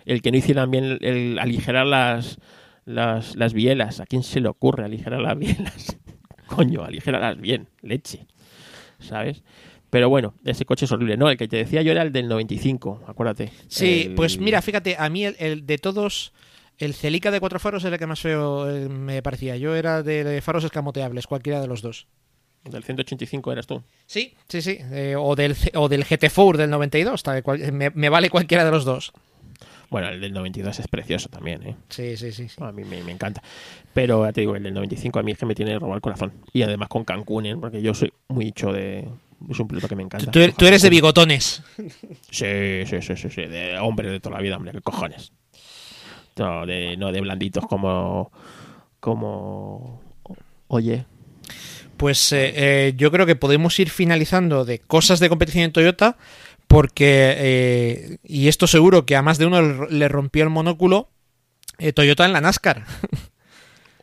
el que no hicieran bien el, el aligerar las, las, las bielas. ¿A quién se le ocurre aligerar las bielas? Coño, aligéralas bien, leche. ¿Sabes? Pero bueno, ese coche es horrible. No, el que te decía yo era el del 95, acuérdate. Sí, El- pues mira, fíjate, a mí el, el de todos, el Celica de cuatro faros es el que más feo eh, me parecía. Yo era de, de faros escamoteables, cualquiera de los dos. Del 185 eras tú. Sí, sí, sí. eh, o, del, o del GT4 del 92, tal cual- me, me vale cualquiera de los dos. Bueno, el del 92 es precioso también, ¿eh? Sí, sí, sí. sí. A mí me, me encanta. Pero ya te digo, el del 95 a mí es que me tiene robado el corazón. Y además con Cancún, ¿eh? Porque yo soy muy hecho de... Es un piloto que me encanta. Tú, tú eres de bigotones. Sí, sí, sí, sí, sí, de hombre de toda la vida, hombre, qué cojones. No, de, no de blanditos como. como. Oye. Pues eh, eh, yo creo que podemos ir finalizando de cosas de competición en Toyota, porque, eh, y esto seguro que a más de uno le- rompió el monóculo, eh, Toyota en la NASCAR.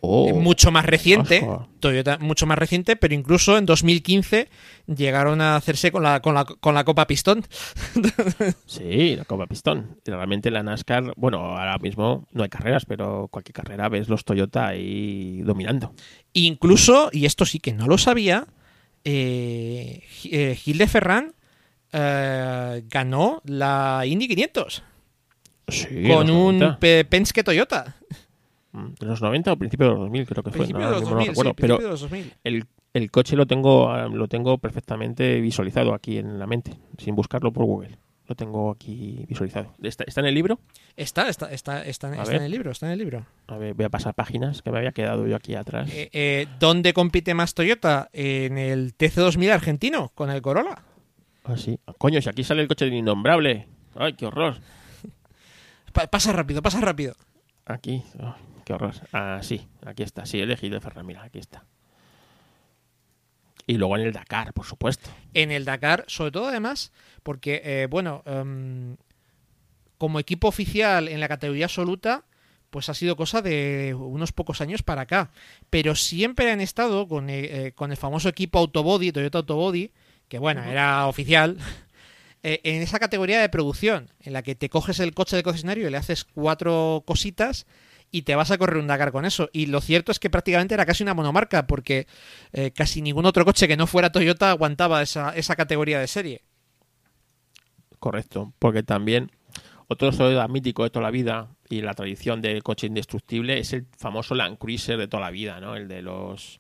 Oh, Eh, mucho más reciente. Toyota mucho más reciente, pero incluso en 2015 llegaron a hacerse con la, con la, con la Copa Pistón. Sí, la Copa Pistón. Y realmente la NASCAR, bueno, ahora mismo no hay carreras, pero cualquier carrera ves los Toyota ahí dominando. Incluso, y esto sí que no lo sabía, eh, eh, Gil de Ferran eh, ganó la Indy 500 Sí, con un 90. Pe- Penske Toyota. Mm, ¿De los 90 o principios de los 2000 creo que fue? Principio no, de los ahora mismo no 2000, sí, recuerdo. principio pero de los 2000. el, el coche lo tengo, lo tengo perfectamente visualizado aquí en la mente, sin buscarlo por Google. Lo tengo aquí visualizado. ¿Está, está en el libro? Está, está, está, está, está en el libro, está en el libro. A ver, voy a pasar páginas que me había quedado yo aquí atrás. Eh, eh, ¿Dónde compite más Toyota? En el TC2000 argentino, con el Corolla. Ah, sí. Coño, si aquí sale el coche del innombrable. Ay, qué horror. Pa- pasa rápido, pasa rápido. Aquí. Ay, qué horror. Ah, sí, aquí está. Sí, he elegido el Ferrari. Mira, aquí está. Y luego en el Dakar, por supuesto. En el Dakar, sobre todo además, porque, eh, bueno, em, como equipo oficial en la categoría absoluta, pues ha sido cosa de unos pocos años para acá. Pero siempre han estado con, eh, eh, con el famoso equipo Autobody, Toyota Autobody, que bueno, era oficial, eh, en esa categoría de producción, en la que te coges el coche de concesionario y le haces cuatro cositas y te vas a correr un Dakar con eso. Y lo cierto es que prácticamente era casi una monomarca, porque eh, casi ningún otro coche que no fuera Toyota aguantaba esa, esa categoría de serie. Correcto. Porque también otro Toyota mítico de toda la vida y la tradición del coche indestructible es el famoso Land Cruiser de toda la vida, ¿no? El de los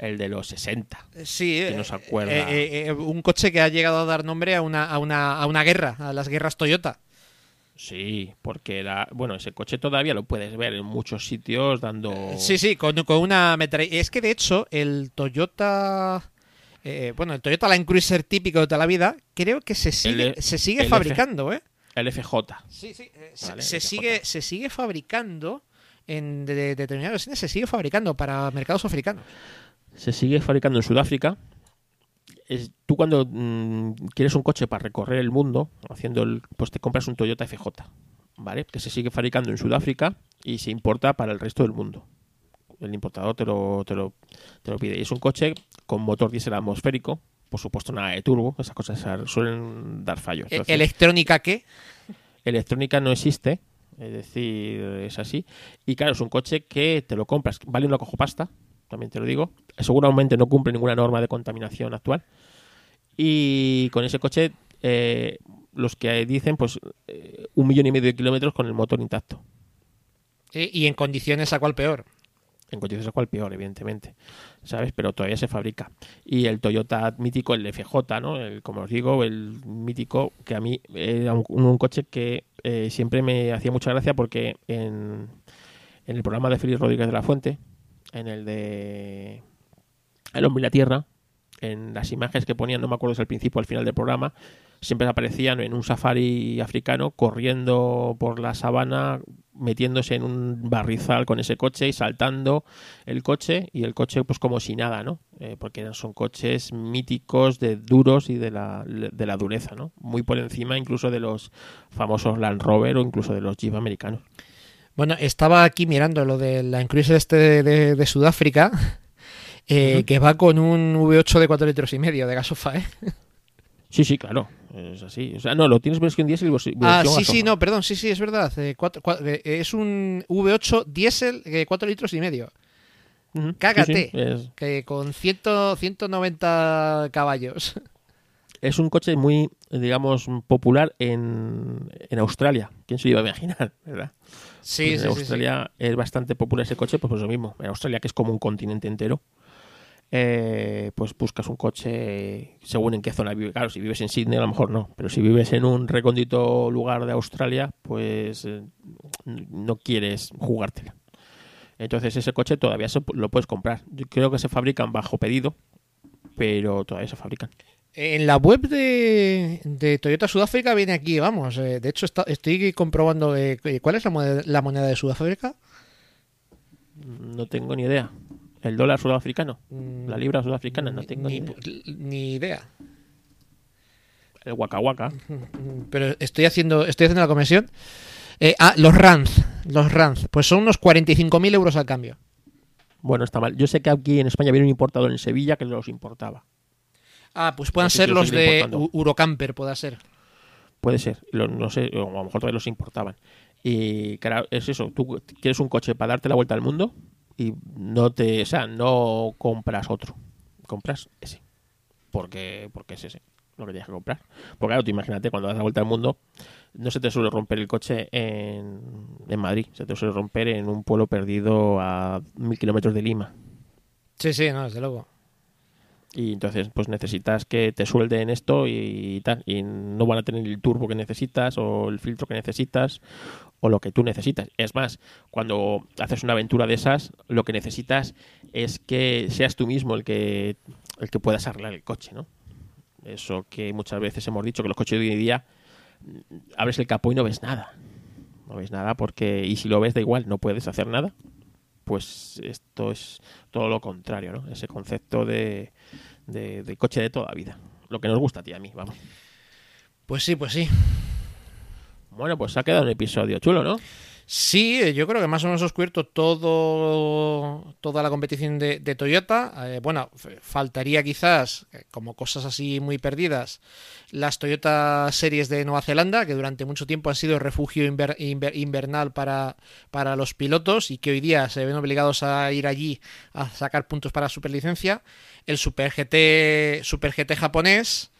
el de los 60. Sí, ¿Quién eh, acuerda? eh, eh, un coche que ha llegado a dar nombre a una, a, una, a una guerra, a las guerras Toyota. Sí, porque era, bueno, ese coche todavía lo puedes ver en muchos sitios dando Sí, sí, con, con una metralla- Es que de hecho, el Toyota. eh, bueno, el Toyota Land Cruiser típico de toda la vida, creo que se sigue, El- se sigue el fabricando, ¿eh? el FJ. Sí, sí. eh, se, Vale, se FJ. sigue, se sigue fabricando en de, de determinadas versiones, se sigue fabricando para mercados africanos. Se sigue fabricando en Sudáfrica. Es- tú cuando mm, quieres un coche para recorrer el mundo, haciendo el, pues te compras un Toyota FJ, ¿vale? Que se sigue fabricando en Sudáfrica y se importa para el resto del mundo. El importador te lo, te lo, te lo pide. Y es un coche con motor diésel atmosférico, por supuesto nada de turbo, esas cosas suelen dar fallos. E- Entonces, ¿Electrónica qué? electrónica no existe, es decir, es así. Y claro, es un coche que te lo compras, vale una cojo pasta, también te lo digo. Seguramente no cumple ninguna norma de contaminación actual. Y con ese coche, eh, los que dicen, pues, eh, un millón y medio de kilómetros con el motor intacto. Y en condiciones a cuál peor. En condiciones de cual peor, evidentemente. ¿Sabes? Pero todavía se fabrica. Y el Toyota mítico, el FJ, ¿no? El, como os digo, el mítico, que a mí era un, un coche que eh, siempre me hacía mucha gracia porque en, en el programa de Félix Rodríguez de la Fuente, en el de El hombre y la tierra, en las imágenes que ponían, no me acuerdo si al principio o al final del programa, siempre aparecían en un safari africano corriendo por la sabana, metiéndose en un barrizal con ese coche y saltando el coche y el coche pues como si nada, ¿no? Eh, porque son coches míticos de duros y de la, de la dureza, ¿no? Muy por encima incluso de los famosos Land Rover o incluso de los Jeep americanos. Bueno, estaba aquí mirando lo del Land Cruiser este de, de- de Sudáfrica, eh, que va con un V8 de 4 litros y medio de gasofa, ¿eh? Sí, sí, claro, es así. O sea, no, lo tienes versión diésel y versión Ah, sí, gasofa. sí, no, perdón, sí, sí, es verdad. eh, cuatro- cua- eh, es un V8 diésel de 4 litros y medio, cágate. sí, es- que con 100, 190 caballos. es un coche muy, digamos, popular en, en Australia. ¿Quién se lo iba a imaginar, verdad? Sí, Pues sí, en sí. Australia es bastante popular ese coche, pues, pues lo mismo. En Australia, que es como un continente entero, eh, pues buscas un coche según en qué zona vives. Claro, si vives en Sydney, a lo mejor no. Pero si vives en un recóndito lugar de Australia, pues eh, no quieres jugártela. Entonces ese coche todavía se- lo puedes comprar. Yo creo que se fabrican bajo pedido, pero todavía se fabrican. En la web de, de Toyota Sudáfrica viene aquí, vamos. eh, de hecho, está- estoy comprobando eh, cuál es la moneda, la moneda de Sudáfrica. No tengo ni idea. ¿El dólar sudafricano? Mm, ¿La libra sudafricana? No tengo ni, ni, idea. ni idea. El Waka Waka. Pero estoy haciendo, estoy haciendo la conversión. Eh, ah, los RANZ. Los RANZ. Pues son unos 45.000 euros al cambio. Bueno, está mal. Yo sé que aquí en España viene un importador en Sevilla que los importaba. Ah, pues puedan No sé ser si los de importando. U- Urocamper, pueda ser. Puede ser. Lo- no sé, o a lo mejor todavía los importaban. Y claro, es eso. Tú quieres un coche para darte la vuelta al mundo y no te, o sea, no compras otro. Compras ese. Porque, porque es ese lo que tienes que comprar. Porque claro, tú imagínate cuando das la vuelta al mundo, no se te suele romper el coche en, en Madrid, se te suele romper en un pueblo perdido a mil kilómetros de Lima. Sí, sí, no, desde luego. Y entonces, pues necesitas que te suelden esto y, tal. Y no van a tener el turbo que necesitas o el filtro que necesitas o lo que tú necesitas. Es más, cuando haces una aventura de esas, lo que necesitas es que seas tú mismo el que, el que puedas arreglar el coche, ¿no? Eso que muchas veces hemos dicho que los coches de hoy en día mm, abres el capó y no ves nada. No ves nada porque, y si lo ves da igual, no puedes hacer nada. Pues esto es todo lo contrario, ¿no? Ese concepto de, de, coche de toda vida. Lo que nos gusta a ti a mí, vamos. Pues sí, pues sí. Bueno, pues ha quedado un episodio chulo, ¿no? Sí, eh, yo creo que más o menos os cubierto todo, toda la competición de, Toyota. Eh, bueno, faltaría quizás, eh, como cosas así muy perdidas, las Toyota Series de Nueva Zelanda, que durante mucho tiempo han sido refugio invernal para, para los pilotos y que hoy día se ven obligados a ir allí a sacar puntos para superlicencia. El Super GT, Super GT japonés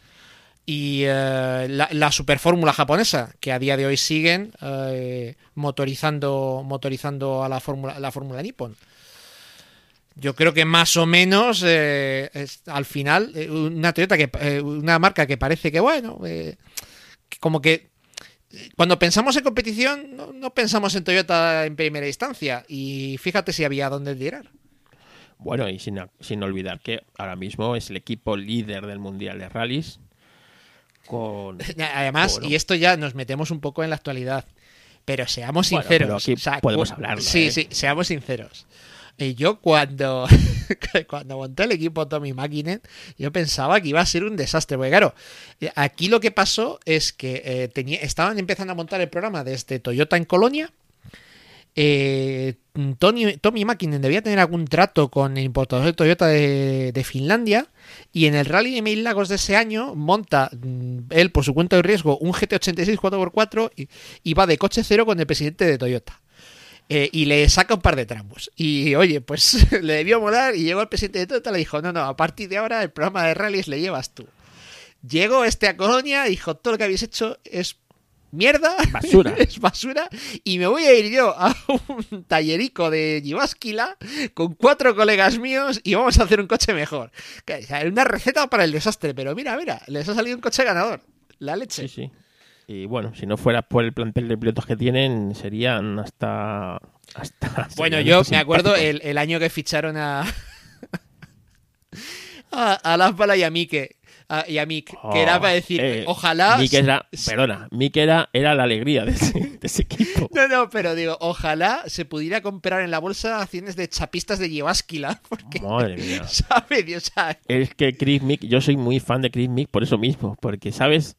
y eh, la, la superfórmula japonesa que a día de hoy siguen eh, motorizando motorizando a la fórmula la fórmula Nippon. Yo creo que más o menos eh, al final una Toyota que una marca que parece que bueno como que cuando pensamos en competición no, pensamos en Toyota en primera instancia. Y fíjate si había dónde tirar. Bueno y sin, sin olvidar que ahora mismo es el equipo líder del mundial de Además, y esto ya nos metemos un poco en la actualidad, pero seamos sinceros. podemos hablar. Sí, ¿eh? sí, seamos sinceros. Y yo cuando, cuando monté el equipo Tommy Makinen, yo pensaba que iba a ser un desastre. Porque claro, eh, aquí lo que pasó es que eh, tenía, estaban empezando a montar el programa desde Toyota en Colonia. Tony, Tommy Makinen debía tener algún trato con el importador de Toyota de Finlandia y en el Rally de Mil Lagos de ese año monta mm, él por su cuenta de riesgo un GT86 4x4 y, va de coche cero con el presidente de Toyota. Eh, y le saca un par de tramos. Y oye, pues le debió molar y llegó el presidente de Toyota y le dijo, no, no, a partir de ahora el programa de rallies le llevas tú. Llegó este a Colonia dijo, todo lo que habéis hecho es mierda, basura. es basura, y me voy a ir yo a un tallerico de Givasquila con cuatro colegas míos y vamos a hacer un coche mejor. Una receta para el desastre, pero mira, mira, les ha salido un coche ganador. La leche. Sí, sí. Y bueno, si no fuera por el plantel de pilotos que tienen, serían hasta. hasta bueno, yo me acuerdo el, el, año que ficharon a. a, a y a Mike y a Mick, que era para decir, oh, eh, ojalá... Mick era, perdona, Mick era, era la alegría de ese, equipo. No, no, pero digo, ojalá se pudiera comprar en la bolsa acciones de chapistas de Yevasquila. Porque, Madre mía. ¿Sabe? Dios, Es que Chris Mick, yo soy muy fan de Chris Mick por eso mismo, porque, ¿sabes?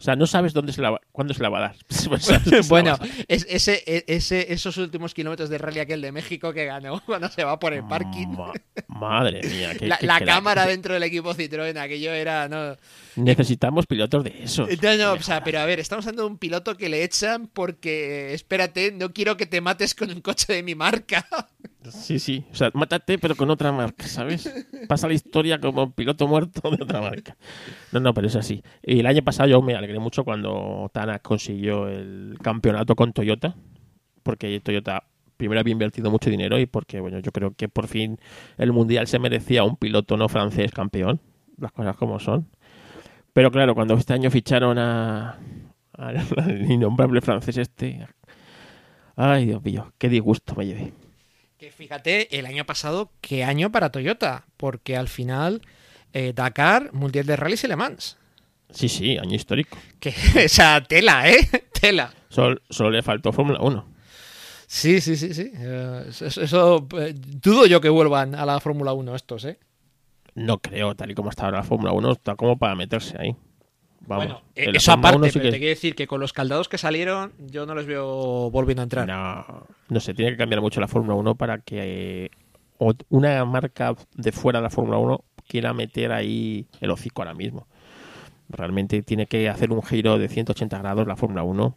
O sea, no sabes dónde se la cuándo se la va a dar. bueno, es, ese, e, ese, esos últimos kilómetros de rally aquel de México que ganó cuando se va por el parking. madre mía. la, cámara dentro del equipo Citroën, aquello era... No, Necesitamos pilotos de esos. No, no, o sea, pero a ver, estamos hablando de un piloto que le echan porque, espérate, no quiero que te mates con un coche de mi marca. Sí, sí. O sea, mátate, pero con otra marca, ¿sabes? Pasa la historia como piloto muerto de otra marca. No, no, pero es así. Y el año pasado yo me alegré mucho cuando Tana consiguió el campeonato con Toyota, porque Toyota primero había invertido mucho dinero y porque, bueno, yo creo que por fin el mundial se merecía un piloto no francés campeón, las cosas como son. Pero claro, cuando este año ficharon a, al innombrable francés este, ay Dios mío, qué disgusto me llevé. Que fíjate, el año pasado, qué año para Toyota, porque al final eh, Dakar, Mundial de Rallys y Le Mans. Sí, sí, año histórico. Que, esa tela, ¿eh? Tela. Solo, solo le faltó Fórmula 1. Sí, sí, sí, sí. Eh, eso, eh, dudo yo que vuelvan a la Fórmula 1 estos, ¿eh? No creo, tal y como está ahora la Fórmula 1, está como para meterse ahí. bueno, eso aparte, pero te quiero decir que con los caldados que salieron, yo no les veo volviendo a entrar. No, no sé, tiene que cambiar mucho la Fórmula 1 para que una marca de fuera de la Fórmula 1 quiera meter ahí el hocico ahora mismo. Realmente tiene que hacer un giro de 180 grados la Fórmula 1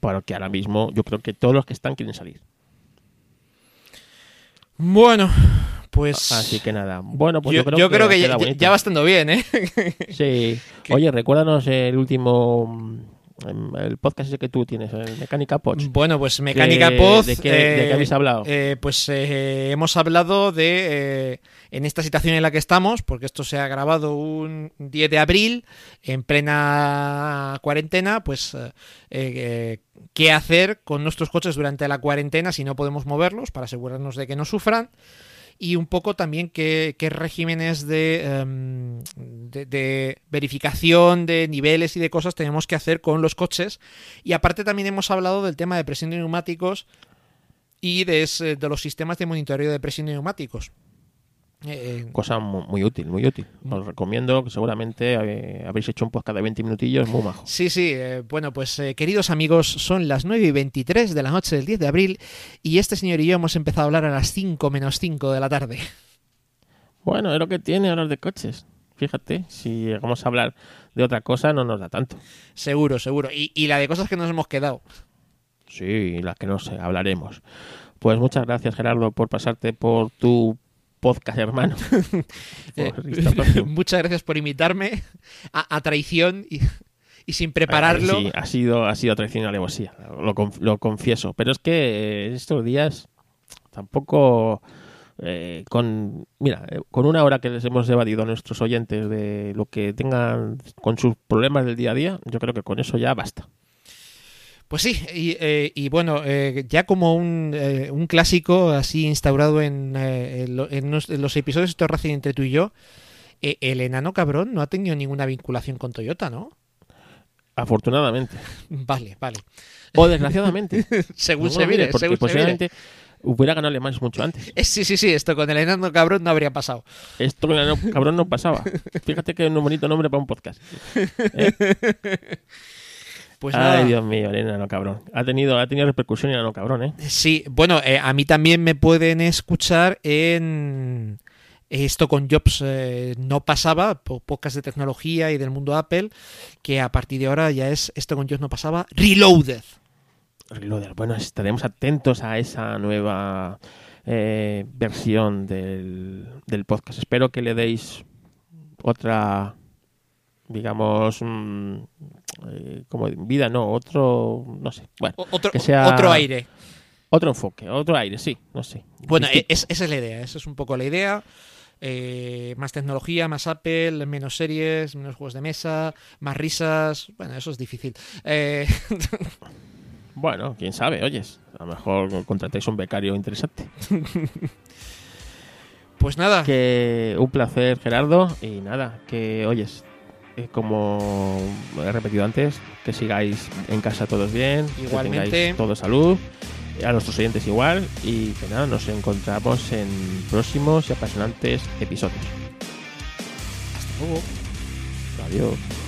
para que ahora mismo yo creo que todos los que están quieren salir. Bueno, pues. Así que nada. Bueno, pues yo, creo, que, ya, va estando bien, ¿eh? sí. Oye, recuérdanos el último em, el podcast ese que tú tienes, el Mecánica Pods. Bueno, pues Mecánica Pod. ¿De qué, de qué habéis hablado? eh, pues eh, hemos hablado de, eh, en esta situación en la que estamos, porque esto se ha grabado un 10 de abril, en plena cuarentena, pues eh, eh, qué hacer con nuestros coches durante la cuarentena si no podemos moverlos para asegurarnos de que no sufran. Y un poco también qué, qué regímenes de, em, de, de verificación de niveles y de cosas tenemos que hacer con los coches. Y aparte también hemos hablado del tema de presión de neumáticos y de, de los sistemas de monitoreo de presión de neumáticos. Eh, Cosa mu- muy, útil, muy útil. Os recomiendo que seguramente eh, habréis hecho un podcast de 20 minutillos muy majo. sí, sí, eh, bueno, pues eh, queridos amigos, son las 9 y 23 de la noche del 10 de abril y este señor y yo hemos empezado a hablar a las 5 menos 5 de la tarde. Bueno, es lo que tiene hablar de coches. Fíjate, si llegamos a hablar de otra cosa no nos da tanto. Seguro, seguro. Y, y la de cosas que nos hemos quedado. Sí, las que no sé, hablaremos. Pues muchas gracias Gerardo por pasarte por tu podcast hermano. Eh, muchas gracias por invitarme a, a traición y, y sin prepararlo. Ay, sí, ha sido, ha sido traición y alevosía, lo, lo confieso. Pero es que eh, estos días tampoco eh, con mira, eh, con una hora que les hemos evadido a nuestros oyentes de lo que tengan con sus problemas del día a día, yo creo que con eso ya basta. Pues sí, y, eh, y bueno, eh, ya como un, eh, un clásico así instaurado en, eh, en lo- en los, en los episodios de Racing entre tú y yo, eh, el enano cabrón no ha tenido ninguna vinculación con Toyota, ¿no? Afortunadamente. Vale, vale. O desgraciadamente. Según No se mire, porque según se mire. posiblemente hubiera ganado Le Mans mucho antes. Sí, sí, sí, esto con el enano cabrón no habría pasado. Esto con el enano cabrón no pasaba. Fíjate que es un bonito nombre para un podcast. Pues nada. Ay, Dios mío, el enano cabrón. Ha tenido, ha tenido repercusión el enano cabrón, ¿eh? Sí, bueno, eh, a mí también me pueden escuchar en esto con Jobs eh, no pasaba, po- podcast de tecnología y del mundo Apple, que a partir de ahora ya es esto con Jobs no pasaba, Reloaded. Reloader. Bueno, estaremos atentos a esa nueva eh, versión del, del podcast. Espero que le deis otra, digamos, mm, eh, como vida, no, otro, no sé, bueno, Otro, Que sea- otro aire. otro enfoque, otro aire, sí, no sé. Bueno, es- esa es la idea, esa es un poco la idea. Eh, más tecnología, más Apple, menos series, menos juegos de mesa, más risas. Bueno, eso es difícil. Eh, Bueno, quién sabe, oyes, a lo mejor contratáis un becario interesante. pues nada, Que un placer, Gerardo, y nada, que oyes, como he repetido antes, que sigáis en casa todos bien, que tengáis todo salud, a nuestros oyentes igual, y que nada, nos encontramos en próximos y apasionantes episodios. hasta luego. Adiós.